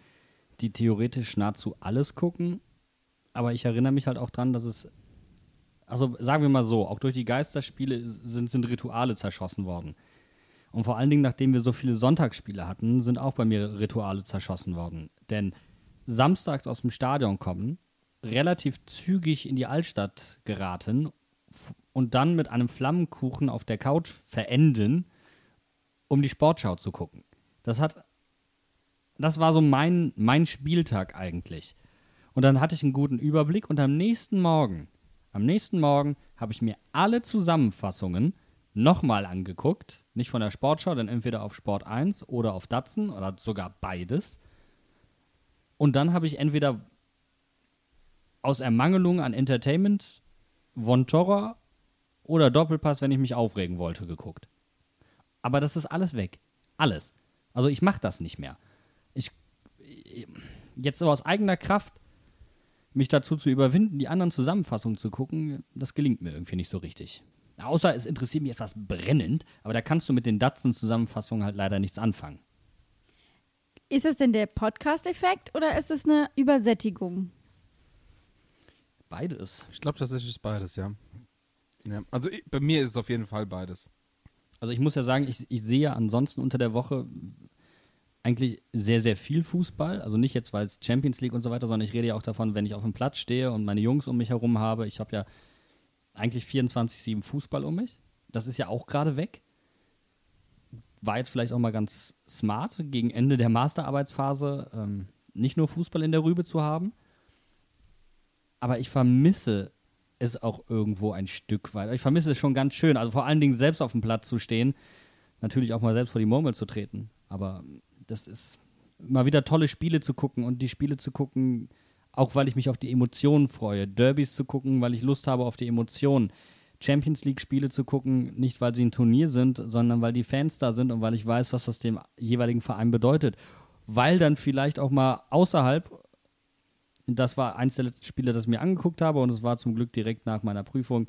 die theoretisch nahezu alles gucken. Aber ich erinnere mich halt auch dran, dass es, also sagen wir mal so, auch durch die Geisterspiele sind, sind Rituale zerschossen worden. Und vor allen Dingen, nachdem wir so viele Sonntagsspiele hatten, sind auch bei mir Rituale zerschossen worden. Denn samstags aus dem Stadion kommen, relativ zügig in die Altstadt geraten und dann mit einem Flammenkuchen auf der Couch verenden, um die Sportschau zu gucken. Das hat, das war so mein, mein Spieltag eigentlich. Und dann hatte ich einen guten Überblick und am nächsten Morgen, am nächsten Morgen habe ich mir alle Zusammenfassungen nochmal angeguckt. Nicht von der Sportschau, dann entweder auf Sport 1 oder auf Datsen oder sogar beides. Und dann habe ich entweder aus Ermangelung an Entertainment Von Torra oder Doppelpass, wenn ich mich aufregen wollte, geguckt. Aber das ist alles weg. Alles. Also ich mache das nicht mehr. Ich jetzt so aus eigener Kraft mich dazu zu überwinden, die anderen Zusammenfassungen zu gucken, das gelingt mir irgendwie nicht so richtig. Außer es interessiert mich etwas brennend, aber da kannst du mit den Datsen-Zusammenfassungen halt leider nichts anfangen. Ist es denn der Podcast-Effekt oder ist es eine Übersättigung? Beides. Ich glaube tatsächlich ist beides, ja. ja. Also ich, bei mir ist es auf jeden Fall beides. Also ich muss ja sagen, ich, ich sehe ansonsten unter der Woche eigentlich sehr, sehr viel Fußball. Also nicht jetzt, weil es Champions League und so weiter, sondern ich rede ja auch davon, wenn ich auf dem Platz stehe und meine Jungs um mich herum habe. Ich habe ja eigentlich 24-7 Fußball um mich. Das ist ja auch gerade weg. War jetzt vielleicht auch mal ganz smart, gegen Ende der Masterarbeitsphase ähm, nicht nur Fußball in der Rübe zu haben. Aber ich vermisse es auch irgendwo ein Stück weit. Ich vermisse es schon ganz schön. Also vor allen Dingen selbst auf dem Platz zu stehen. Natürlich auch mal selbst vor die Murmel zu treten. Aber das ist mal wieder tolle Spiele zu gucken und die Spiele zu gucken, auch weil ich mich auf die Emotionen freue. Derbys zu gucken, weil ich Lust habe auf die Emotionen. Champions League-Spiele zu gucken, nicht weil sie ein Turnier sind, sondern weil die Fans da sind und weil ich weiß, was das dem jeweiligen Verein bedeutet. Weil dann vielleicht auch mal außerhalb, das war eins der letzten Spiele, das ich mir angeguckt habe und es war zum Glück direkt nach meiner Prüfung,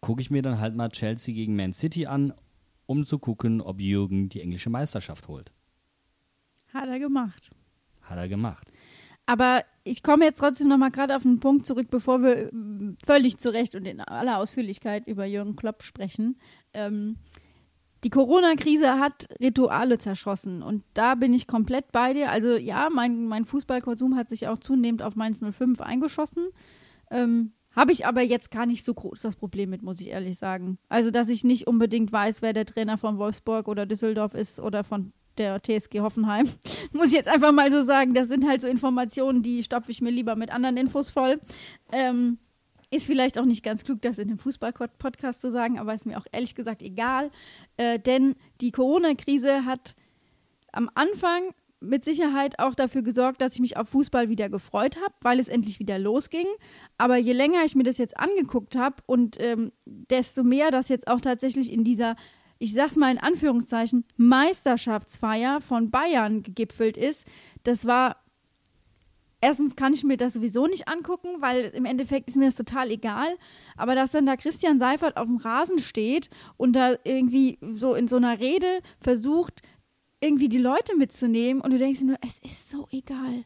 gucke ich mir dann halt mal Chelsea gegen Man City an, um zu gucken, ob Jürgen die englische Meisterschaft holt. Hat er gemacht. Hat er gemacht. Aber ich komme jetzt trotzdem nochmal gerade auf einen Punkt zurück, bevor wir ähm, völlig zu Recht und in aller Ausführlichkeit über Jürgen Klopp sprechen. Ähm, die Corona-Krise hat Rituale zerschossen und da bin ich komplett bei dir. Also ja, mein, mein Fußballkonsum hat sich auch zunehmend auf Mainz 05 eingeschossen. Ähm, habe ich aber jetzt gar nicht so groß das Problem mit, muss ich ehrlich sagen. Also, dass ich nicht unbedingt weiß, wer der Trainer von Wolfsburg oder Düsseldorf ist oder von der TSG Hoffenheim. [LAUGHS] Muss ich jetzt einfach mal so sagen. Das sind halt so Informationen, die stopfe ich mir lieber mit anderen Infos voll. Ähm, ist vielleicht auch nicht ganz klug, das in einem Fußball-Podcast zu sagen, aber ist mir auch ehrlich gesagt egal. Äh, denn die Corona-Krise hat am Anfang mit Sicherheit auch dafür gesorgt, dass ich mich auf Fußball wieder gefreut habe, weil es endlich wieder losging. Aber je länger ich mir das jetzt angeguckt habe und ähm, desto mehr das jetzt auch tatsächlich in dieser ich sag's mal in Anführungszeichen, Meisterschaftsfeier von Bayern gegipfelt ist. Das war. Erstens kann ich mir das sowieso nicht angucken, weil im Endeffekt ist mir das total egal. Aber dass dann da Christian Seifert auf dem Rasen steht und da irgendwie so in so einer Rede versucht, irgendwie die Leute mitzunehmen und du denkst dir nur, es ist so egal.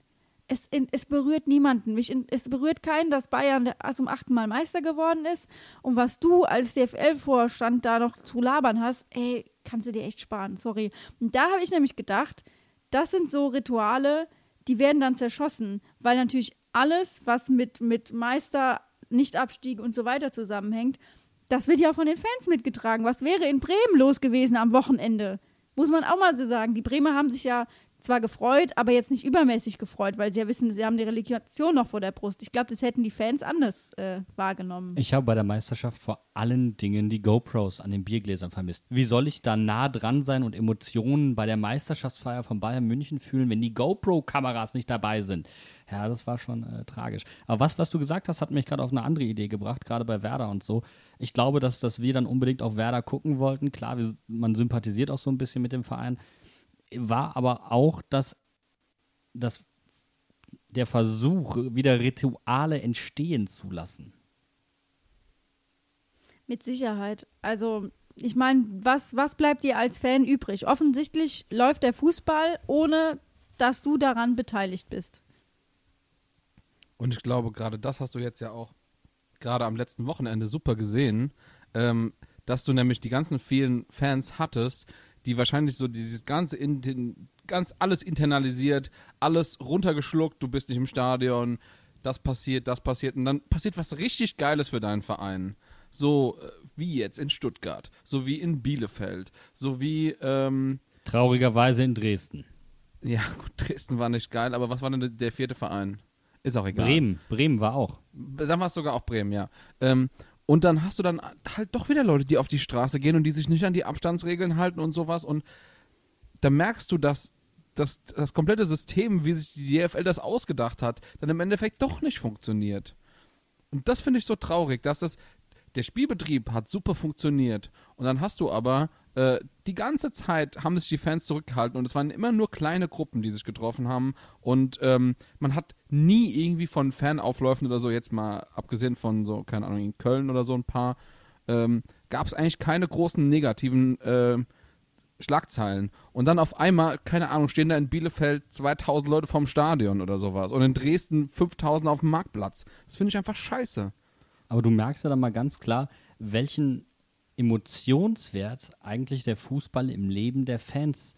Es, es berührt niemanden. Mich, es berührt keinen, dass Bayern zum achten Mal Meister geworden ist. Und was du als DFL-Vorstand da noch zu labern hast, ey, kannst du dir echt sparen, sorry. Und da habe ich nämlich gedacht, das sind so Rituale, die werden dann zerschossen, weil natürlich alles, was mit, mit Meister, Nichtabstieg und so weiter zusammenhängt, das wird ja auch von den Fans mitgetragen. Was wäre in Bremen los gewesen am Wochenende? Muss man auch mal so sagen. Die Bremer haben sich ja zwar gefreut, aber jetzt nicht übermäßig gefreut, weil sie ja wissen, sie haben die Relegation noch vor der Brust. Ich glaube, das hätten die Fans anders äh, wahrgenommen. Ich habe bei der Meisterschaft vor allen Dingen die GoPros an den Biergläsern vermisst. Wie soll ich da nah dran sein und Emotionen bei der Meisterschaftsfeier von Bayern München fühlen, wenn die GoPro-Kameras nicht dabei sind? Ja, das war schon äh, tragisch. Aber was, was du gesagt hast, hat mich gerade auf eine andere Idee gebracht, gerade bei Werder und so. Ich glaube, dass, dass wir dann unbedingt auf Werder gucken wollten. Klar, wir, man sympathisiert auch so ein bisschen mit dem Verein war aber auch, dass, dass der Versuch, wieder Rituale entstehen zu lassen. Mit Sicherheit. Also, ich meine, was, was bleibt dir als Fan übrig? Offensichtlich läuft der Fußball, ohne dass du daran beteiligt bist. Und ich glaube, gerade das hast du jetzt ja auch gerade am letzten Wochenende super gesehen, ähm, dass du nämlich die ganzen vielen Fans hattest, die wahrscheinlich so dieses ganze, ganz alles internalisiert, alles runtergeschluckt, du bist nicht im Stadion, das passiert, das passiert und dann passiert was richtig Geiles für deinen Verein. So äh, wie jetzt in Stuttgart, so wie in Bielefeld, so wie ähm, traurigerweise in Dresden. Ja, gut, Dresden war nicht geil, aber was war denn der vierte Verein? Ist auch egal. Bremen, Bremen war auch. Dann war es sogar auch Bremen, ja. Ähm, und dann hast du dann halt doch wieder Leute, die auf die Straße gehen und die sich nicht an die Abstandsregeln halten und sowas. Und da merkst du, dass das, das komplette System, wie sich die DFL das ausgedacht hat, dann im Endeffekt doch nicht funktioniert. Und das finde ich so traurig, dass das, der Spielbetrieb hat super funktioniert. Und dann hast du aber äh, die ganze Zeit haben sich die Fans zurückgehalten und es waren immer nur kleine Gruppen, die sich getroffen haben. Und ähm, man hat nie irgendwie von Fanaufläufen oder so, jetzt mal abgesehen von so, keine Ahnung, in Köln oder so ein paar, ähm, gab es eigentlich keine großen negativen äh, Schlagzeilen. Und dann auf einmal, keine Ahnung, stehen da in Bielefeld 2000 Leute vorm Stadion oder sowas. Und in Dresden 5000 auf dem Marktplatz. Das finde ich einfach scheiße. Aber du merkst ja dann mal ganz klar, welchen Emotionswert eigentlich der Fußball im Leben der Fans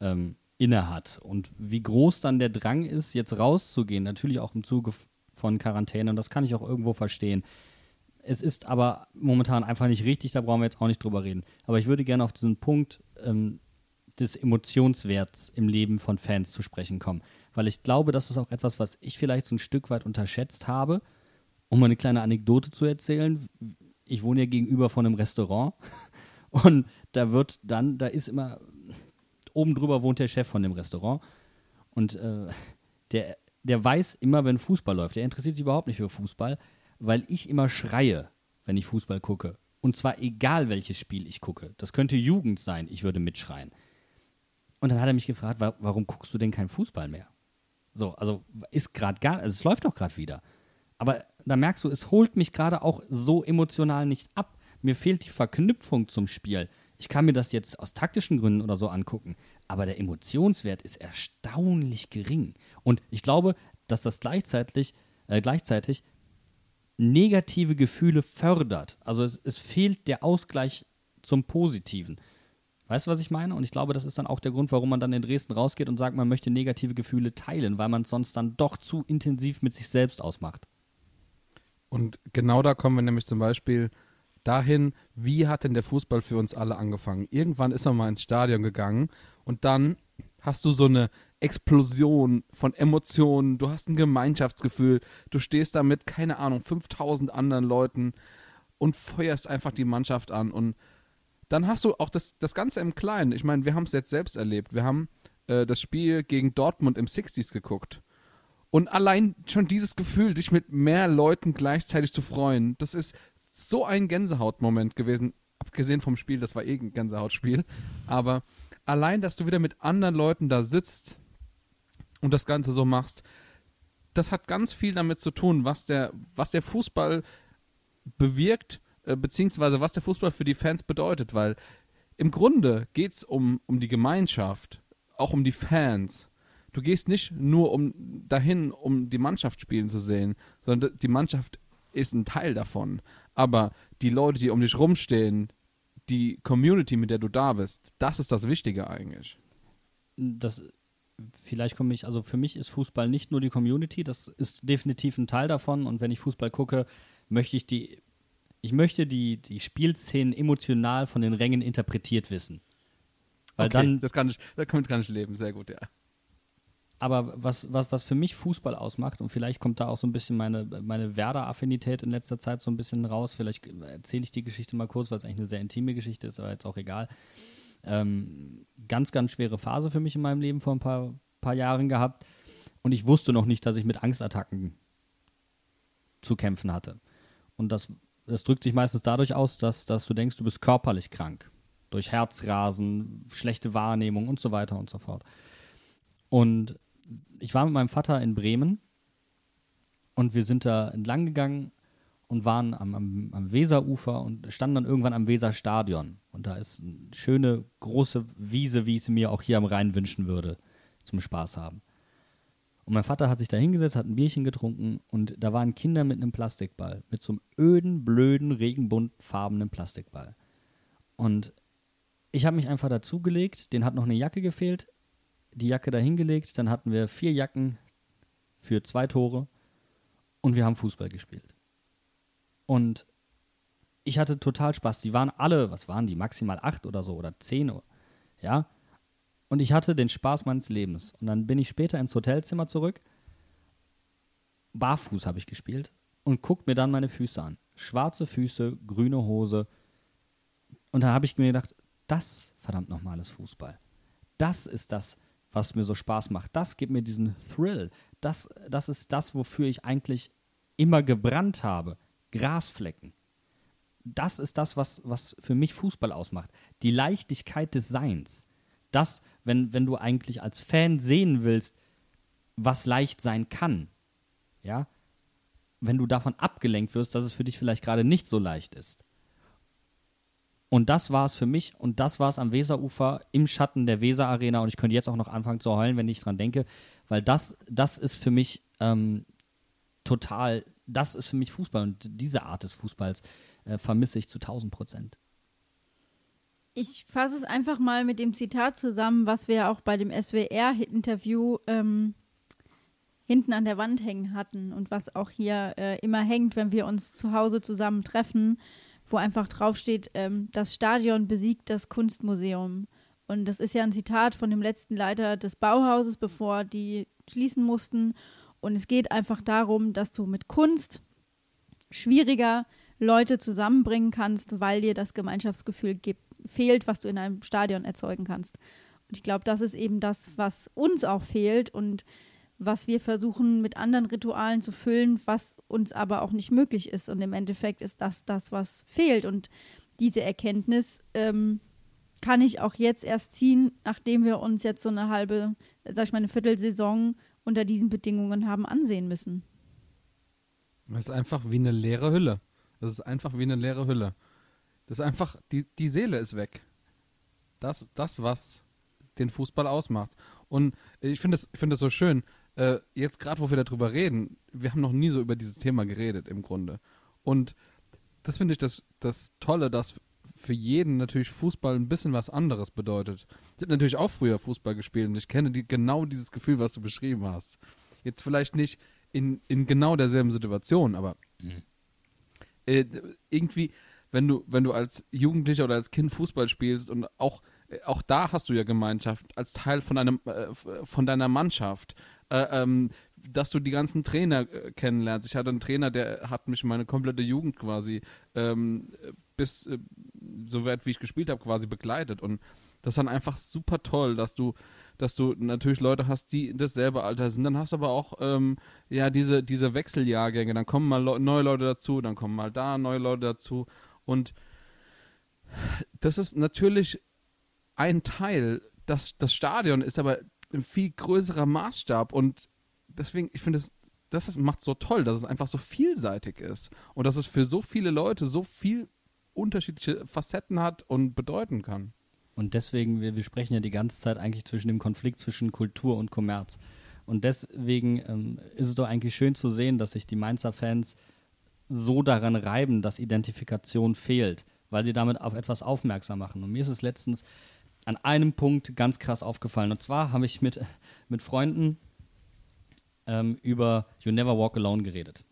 ähm, innehat und wie groß dann der Drang ist, jetzt rauszugehen, natürlich auch im Zuge von Quarantäne und das kann ich auch irgendwo verstehen. Es ist aber momentan einfach nicht richtig, da brauchen wir jetzt auch nicht drüber reden. Aber ich würde gerne auf diesen Punkt ähm, des Emotionswerts im Leben von Fans zu sprechen kommen, weil ich glaube, das ist auch etwas, was ich vielleicht so ein Stück weit unterschätzt habe. Um eine kleine Anekdote zu erzählen, ich wohne ja gegenüber von einem Restaurant [LAUGHS] und da wird dann, da ist immer, oben drüber wohnt der Chef von dem Restaurant und äh, der, der weiß immer, wenn Fußball läuft. Der interessiert sich überhaupt nicht für Fußball, weil ich immer schreie, wenn ich Fußball gucke. Und zwar egal, welches Spiel ich gucke. Das könnte Jugend sein, ich würde mitschreien. Und dann hat er mich gefragt, wa warum guckst du denn kein Fußball mehr? So, also ist gerade gar, also es läuft doch gerade wieder. Aber da merkst du, es holt mich gerade auch so emotional nicht ab. Mir fehlt die Verknüpfung zum Spiel. Ich kann mir das jetzt aus taktischen Gründen oder so angucken, aber der Emotionswert ist erstaunlich gering. Und ich glaube, dass das gleichzeitig, äh, gleichzeitig negative Gefühle fördert. Also es, es fehlt der Ausgleich zum Positiven. Weißt du, was ich meine? Und ich glaube, das ist dann auch der Grund, warum man dann in Dresden rausgeht und sagt, man möchte negative Gefühle teilen, weil man es sonst dann doch zu intensiv mit sich selbst ausmacht. Und genau da kommen wir nämlich zum Beispiel dahin, wie hat denn der Fußball für uns alle angefangen? Irgendwann ist man mal ins Stadion gegangen und dann hast du so eine Explosion von Emotionen, du hast ein Gemeinschaftsgefühl, du stehst da mit, keine Ahnung, 5000 anderen Leuten und feuerst einfach die Mannschaft an und dann hast du auch das, das Ganze im Kleinen. Ich meine, wir haben es jetzt selbst erlebt. Wir haben äh, das Spiel gegen Dortmund im 60s geguckt. Und allein schon dieses Gefühl, dich mit mehr Leuten gleichzeitig zu freuen, das ist so ein Gänsehautmoment gewesen. Abgesehen vom Spiel, das war eh ein Gänsehautspiel. Aber allein, dass du wieder mit anderen Leuten da sitzt und das Ganze so machst, das hat ganz viel damit zu tun, was der, was der Fußball bewirkt, äh, beziehungsweise was der Fußball für die Fans bedeutet, weil im Grunde geht es um, um die Gemeinschaft, auch um die Fans du gehst nicht nur um dahin, um die Mannschaft spielen zu sehen, sondern die Mannschaft ist ein Teil davon. Aber die Leute, die um dich rumstehen, die Community, mit der du da bist, das ist das Wichtige eigentlich. Das vielleicht komme ich, also für mich ist Fußball nicht nur die Community, das ist definitiv ein Teil davon. Und wenn ich Fußball gucke, möchte ich die, ich möchte die, die Spielszenen emotional von den Rängen interpretiert wissen. Weil okay, dann, das kann ich, damit kann ich leben, sehr gut, ja. Aber was, was, was für mich Fußball ausmacht, und vielleicht kommt da auch so ein bisschen meine, meine Werder-Affinität in letzter Zeit so ein bisschen raus, vielleicht erzähle ich die Geschichte mal kurz, weil es eigentlich eine sehr intime Geschichte ist, aber jetzt auch egal. Ähm, ganz, ganz schwere Phase für mich in meinem Leben vor ein paar, paar Jahren gehabt. Und ich wusste noch nicht, dass ich mit Angstattacken zu kämpfen hatte. Und das, das drückt sich meistens dadurch aus, dass, dass du denkst, du bist körperlich krank. Durch Herzrasen, schlechte Wahrnehmung und so weiter und so fort. Und ich war mit meinem Vater in Bremen und wir sind da entlang gegangen und waren am, am, am Weserufer und standen dann irgendwann am Weserstadion. Und da ist eine schöne große Wiese, wie ich sie mir auch hier am Rhein wünschen würde, zum Spaß haben. Und mein Vater hat sich da hingesetzt, hat ein Bierchen getrunken und da waren Kinder mit einem Plastikball, mit so einem öden, blöden, regenbuntfarbenen Plastikball. Und ich habe mich einfach dazugelegt, den hat noch eine Jacke gefehlt, die Jacke da hingelegt, dann hatten wir vier Jacken für zwei Tore und wir haben Fußball gespielt. Und ich hatte total Spaß. Die waren alle, was waren die, maximal acht oder so oder zehn, ja. Und ich hatte den Spaß meines Lebens. Und dann bin ich später ins Hotelzimmer zurück. Barfuß habe ich gespielt und guckt mir dann meine Füße an. Schwarze Füße, grüne Hose. Und da habe ich mir gedacht, das verdammt nochmal ist Fußball. Das ist das, was mir so Spaß macht. Das gibt mir diesen Thrill. Das, das ist das, wofür ich eigentlich immer gebrannt habe. Grasflecken. Das ist das, was, was für mich Fußball ausmacht. Die Leichtigkeit des Seins. Das, wenn, wenn du eigentlich als Fan sehen willst, was leicht sein kann, ja, wenn du davon abgelenkt wirst, dass es für dich vielleicht gerade nicht so leicht ist. Und das war es für mich und das war es am Weserufer im Schatten der Weser Arena und ich könnte jetzt auch noch anfangen zu heulen, wenn ich dran denke, weil das, das ist für mich ähm, total, das ist für mich Fußball und diese Art des Fußballs äh, vermisse ich zu 1000 Prozent. Ich fasse es einfach mal mit dem Zitat zusammen, was wir auch bei dem SWR-Interview ähm, hinten an der Wand hängen hatten und was auch hier äh, immer hängt, wenn wir uns zu Hause zusammen treffen, wo einfach draufsteht, ähm, das Stadion besiegt das Kunstmuseum. Und das ist ja ein Zitat von dem letzten Leiter des Bauhauses, bevor die schließen mussten. Und es geht einfach darum, dass du mit Kunst schwieriger Leute zusammenbringen kannst, weil dir das Gemeinschaftsgefühl gibt, fehlt, was du in einem Stadion erzeugen kannst. Und ich glaube, das ist eben das, was uns auch fehlt und was wir versuchen mit anderen Ritualen zu füllen, was uns aber auch nicht möglich ist. Und im Endeffekt ist das das, was fehlt. Und diese Erkenntnis ähm, kann ich auch jetzt erst ziehen, nachdem wir uns jetzt so eine halbe, sag ich mal, eine Viertelsaison unter diesen Bedingungen haben ansehen müssen. Das ist einfach wie eine leere Hülle. Das ist einfach wie eine leere Hülle. Das ist einfach, die, die Seele ist weg. Das, das, was den Fußball ausmacht. Und ich finde es find so schön, äh, jetzt gerade, wo wir darüber reden, wir haben noch nie so über dieses Thema geredet im Grunde. Und das finde ich das, das Tolle, dass für jeden natürlich Fußball ein bisschen was anderes bedeutet. Ich habe natürlich auch früher Fußball gespielt und ich kenne die, genau dieses Gefühl, was du beschrieben hast. Jetzt vielleicht nicht in, in genau derselben Situation, aber mhm. äh, irgendwie, wenn du, wenn du als Jugendlicher oder als Kind Fußball spielst und auch, äh, auch da hast du ja Gemeinschaft als Teil von einem, äh, von deiner Mannschaft. Äh, ähm, dass du die ganzen Trainer äh, kennenlernst. Ich hatte einen Trainer, der hat mich meine komplette Jugend quasi ähm, bis äh, so weit, wie ich gespielt habe, quasi begleitet. Und das ist dann einfach super toll, dass du, dass du natürlich Leute hast, die dasselbe Alter sind. Dann hast du aber auch ähm, ja diese, diese Wechseljahrgänge. Dann kommen mal Le neue Leute dazu, dann kommen mal da neue Leute dazu. Und das ist natürlich ein Teil. Das, das Stadion ist aber ein viel größerer Maßstab und deswegen, ich finde es, das macht so toll, dass es einfach so vielseitig ist und dass es für so viele Leute so viel unterschiedliche Facetten hat und bedeuten kann. Und deswegen, wir, wir sprechen ja die ganze Zeit eigentlich zwischen dem Konflikt zwischen Kultur und Kommerz. Und deswegen ähm, ist es doch eigentlich schön zu sehen, dass sich die Mainzer Fans so daran reiben, dass Identifikation fehlt, weil sie damit auf etwas aufmerksam machen. Und mir ist es letztens an einem Punkt ganz krass aufgefallen. Und zwar habe ich mit, mit Freunden ähm, über You Never Walk Alone geredet.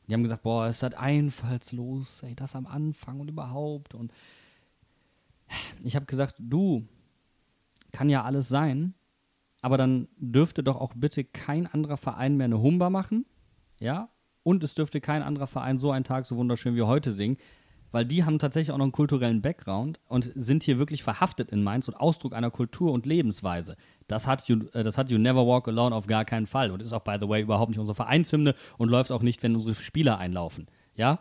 Und die haben gesagt, boah, ist das einfallslos, ey, das am Anfang und überhaupt. Und ich habe gesagt, du, kann ja alles sein, aber dann dürfte doch auch bitte kein anderer Verein mehr eine Humba machen, ja? Und es dürfte kein anderer Verein so einen Tag so wunderschön wie heute singen, weil die haben tatsächlich auch noch einen kulturellen Background und sind hier wirklich verhaftet in Mainz und Ausdruck einer Kultur und Lebensweise. Das hat, you, äh, das hat You Never Walk Alone auf gar keinen Fall und ist auch, by the way, überhaupt nicht unsere Vereinshymne und läuft auch nicht, wenn unsere Spieler einlaufen. Ja?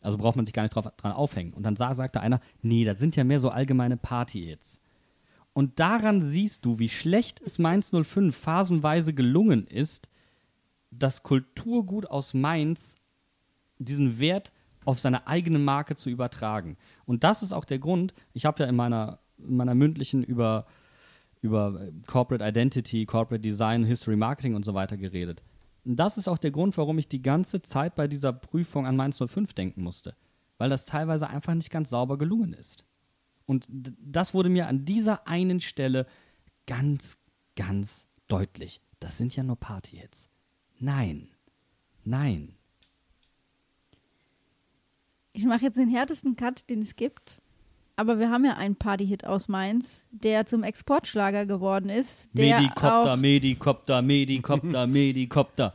Also braucht man sich gar nicht drauf, dran aufhängen. Und dann sah, sagte einer, nee, das sind ja mehr so allgemeine Party-Hits. Und daran siehst du, wie schlecht es Mainz 05 phasenweise gelungen ist, das Kulturgut aus Mainz diesen Wert auf seine eigene Marke zu übertragen. Und das ist auch der Grund, ich habe ja in meiner, in meiner mündlichen über, über Corporate Identity, Corporate Design, History Marketing und so weiter geredet. Und das ist auch der Grund, warum ich die ganze Zeit bei dieser Prüfung an Mainz 05 denken musste. Weil das teilweise einfach nicht ganz sauber gelungen ist. Und das wurde mir an dieser einen Stelle ganz, ganz deutlich. Das sind ja nur Party-Hits. Nein. Nein. Ich mache jetzt den härtesten Cut, den es gibt. Aber wir haben ja einen Party-Hit aus Mainz, der zum Exportschlager geworden ist. Der Medikopter, Medikopter, Medikopter, [LAUGHS] Medikopter.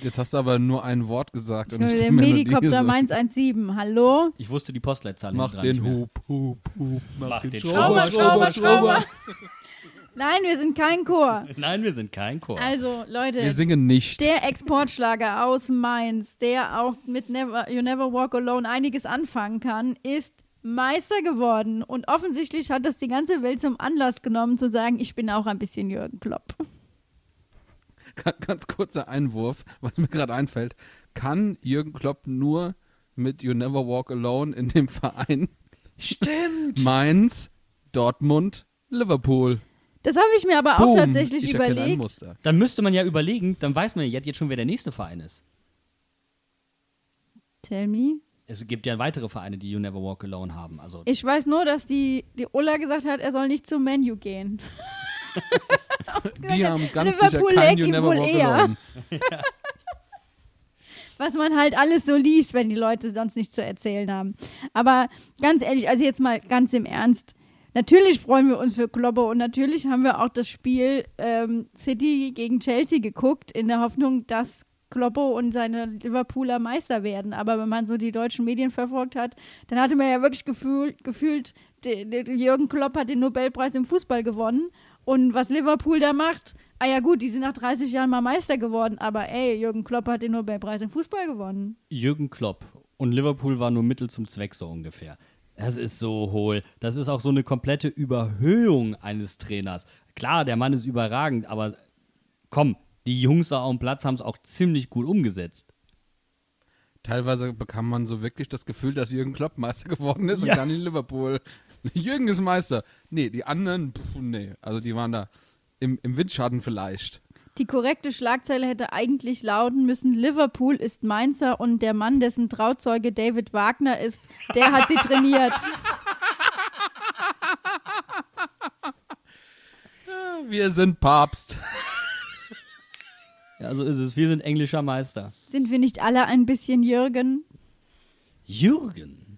Jetzt hast du aber nur ein Wort gesagt. Und der nicht Melodie Medikopter. Mainz 17. Hallo? Ich wusste die Postleitzahl Mach den. Hub, Hub, Hub. Mach den Schrauber, Schrauber, Schrauber. [LAUGHS] Nein, wir sind kein Chor. [LAUGHS] Nein, wir sind kein Chor. Also, Leute, Wir singen nicht. der Exportschlager aus Mainz, der auch mit Never, You Never Walk Alone einiges anfangen kann, ist Meister geworden. Und offensichtlich hat das die ganze Welt zum Anlass genommen, zu sagen, ich bin auch ein bisschen Jürgen Klopp. Ga- Ganz kurzer Einwurf, was mir gerade einfällt. Kann Jürgen Klopp nur mit You Never Walk Alone in dem Verein Stimmt. [LAUGHS] Mainz, Dortmund, Liverpool? Das habe ich mir aber auch Boom. tatsächlich ich erkenne ein überlegt. Muster. Dann müsste man ja überlegen, dann weiß man ja jetzt schon, wer der nächste Verein ist. Tell me. Es gibt ja weitere Vereine, die You Never Walk Alone haben. Also Ich weiß nur, dass die, die Ulla gesagt hat, er soll nicht zum Menu gehen. Die haben ganz Liverpool sicher kein You Never Walk eher. Alone. [LAUGHS] was man halt alles so liest, wenn die Leute sonst nichts zu erzählen haben. Aber ganz ehrlich, also jetzt mal ganz im Ernst. Natürlich freuen wir uns für Kloppe und natürlich haben wir auch das Spiel ähm, City gegen Chelsea geguckt, in der Hoffnung, dass Kloppo und seine Liverpooler Meister werden. Aber wenn man so die deutschen Medien verfolgt hat, dann hatte man ja wirklich gefühl, gefühlt, de, de, Jürgen Klopp hat den Nobelpreis im Fußball gewonnen. Und was Liverpool da macht, ah ja gut, die sind nach 30 Jahren mal Meister geworden, aber ey, Jürgen Klopp hat den Nobelpreis im Fußball gewonnen. Jürgen Klopp und Liverpool war nur Mittel zum Zweck so ungefähr. Das ist so hohl. Das ist auch so eine komplette Überhöhung eines Trainers. Klar, der Mann ist überragend, aber komm, die Jungs da auf dem Platz haben es auch ziemlich gut umgesetzt. Teilweise bekam man so wirklich das Gefühl, dass Jürgen Klopp Meister geworden ist Ja. und dann in Liverpool. [LAUGHS] Jürgen ist Meister. Nee, die anderen, pff, nee. Also die waren da im, im Windschatten vielleicht. Die korrekte Schlagzeile hätte eigentlich lauten müssen: Liverpool ist Mainzer und der Mann, dessen Trauzeuge David Wagner ist, der hat sie trainiert. [LAUGHS] Wir sind Papst. Ja, so ist es. Wir sind englischer Meister. Sind wir nicht alle ein bisschen Jürgen? Jürgen.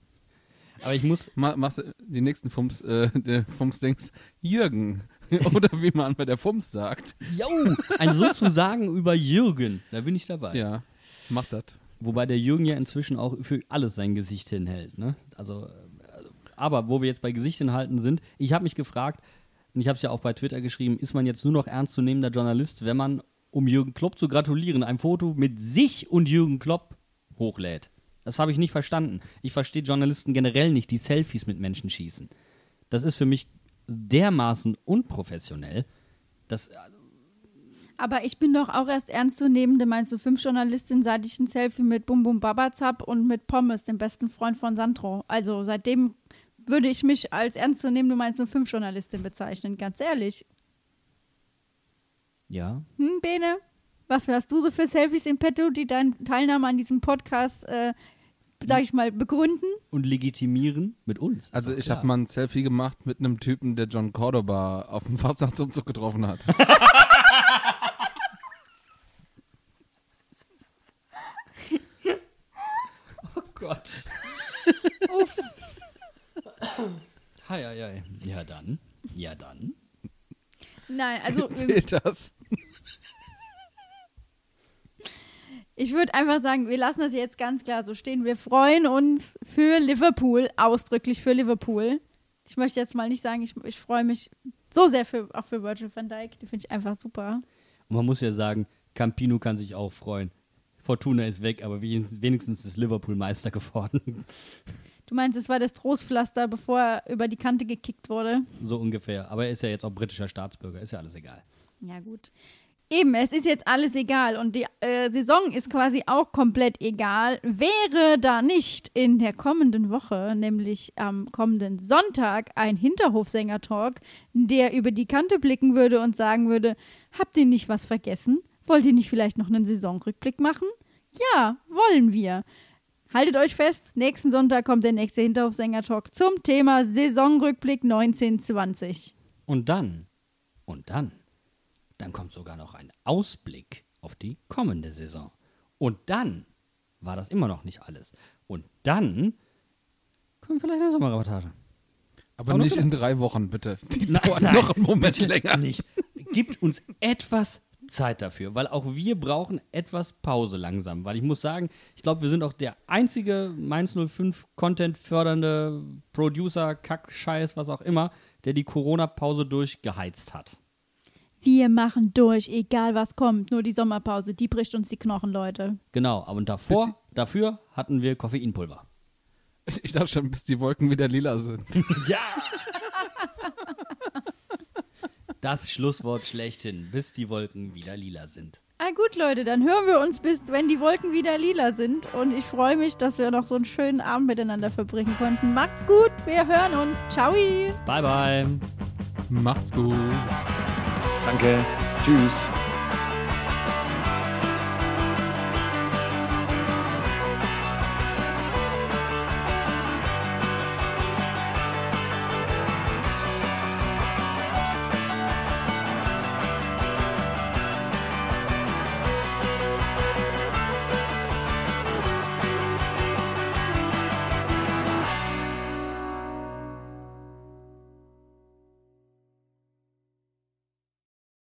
[LAUGHS] Aber ich muss, Ma machst du die nächsten Fums, äh, [LAUGHS] Fums-Dings Jürgen. [LAUGHS] Oder wie man bei der Fums sagt. yo, ein sozusagen über Jürgen. Da bin ich dabei. Ja, mach das. Wobei der Jürgen ja inzwischen auch für alles sein Gesicht hinhält. Ne? Also, äh, aber wo wir jetzt bei Gesicht hinhalten sind, ich habe mich gefragt, und ich habe es ja auch bei Twitter geschrieben, ist man jetzt nur noch ernstzunehmender Journalist, wenn man, um Jürgen Klopp zu gratulieren, ein Foto mit sich und Jürgen Klopp hochlädt? Das habe ich nicht verstanden. Ich verstehe Journalisten generell nicht, die Selfies mit Menschen schießen. Das ist für mich dermaßen unprofessionell. Das, Aber ich bin doch auch erst ernstzunehmende, meinst du, fünf Journalistin, seit ich ein Selfie mit Bum Bum Babazap und mit Pommes, dem besten Freund von Sandro. Also seitdem würde ich mich als ernstzunehmende, meinst du, fünf Journalistin bezeichnen, ganz ehrlich. ja, Hm, Bene? Was hast du so für Selfies im Petto, die deine Teilnahme an diesem Podcast äh, sag ich mal, begründen. Und legitimieren mit uns. Also ich habe mal ein Selfie gemacht mit einem Typen, der John Cordoba auf dem [LAUGHS] Fastnachtsumzug getroffen hat. [LAUGHS] Oh Gott. [LAUGHS] Uff. Hi, hi, hi. Ja, dann. Ja, dann. Nein, also Zählt das? Ich würde einfach sagen, wir lassen das jetzt ganz klar so stehen. Wir freuen uns für Liverpool, ausdrücklich für Liverpool. Ich möchte jetzt mal nicht sagen, ich, ich freue mich so sehr für, auch für Virgil van Dijk. Die finde ich einfach super. Und man muss ja sagen, Campino kann sich auch freuen. Fortuna ist weg, aber wenigstens wenigstens ist Liverpool Meister geworden. Du meinst, es war das Trostpflaster, bevor er über die Kante gekickt wurde? So ungefähr. Aber er ist ja jetzt auch britischer Staatsbürger, ist ja alles egal. Ja, gut. Eben, es ist jetzt alles egal und die äh, Saison ist quasi auch komplett egal. Wäre da nicht in der kommenden Woche, nämlich am kommenden Sonntag, ein Hinterhofsänger-Talk, der über die Kante blicken würde und sagen würde: Habt ihr nicht was vergessen? Wollt ihr nicht vielleicht noch einen Saisonrückblick machen? Ja, wollen wir. Haltet euch fest, nächsten Sonntag kommt der nächste Hinterhofsänger-Talk zum Thema Saisonrückblick 1920. Und dann, und dann, dann kommt sogar noch ein Ausblick auf die kommende Saison. Und dann war das immer noch nicht alles. Und dann kommt vielleicht eine Sommerreportage. Aber Aber nicht in drei Wochen, bitte. [LAUGHS] Die Nein, nein. noch einen Moment länger. Nicht. Gibt uns etwas Zeit dafür, weil auch wir brauchen etwas Pause langsam. Weil ich muss sagen, ich glaube, wir sind auch der einzige Mainz 05 Content fördernde Producer, Kack, Scheiß, was auch immer, der die Corona-Pause durchgeheizt hat. Wir machen durch, egal was kommt. Nur die Sommerpause, die bricht uns die Knochen, Leute. Genau, aber davor, dafür hatten wir Koffeinpulver. [LAUGHS] Ich dachte schon, bis die Wolken wieder lila sind. [LAUGHS] Ja! Das Schlusswort schlechthin, bis die Wolken wieder lila sind. Ah gut, Leute, dann hören wir uns bis, wenn die Wolken wieder lila sind. Und ich freue mich, dass wir noch so einen schönen Abend miteinander verbringen konnten. Macht's gut, wir hören uns. Ciao! Bye, bye. Macht's gut. Danke. Tschüss.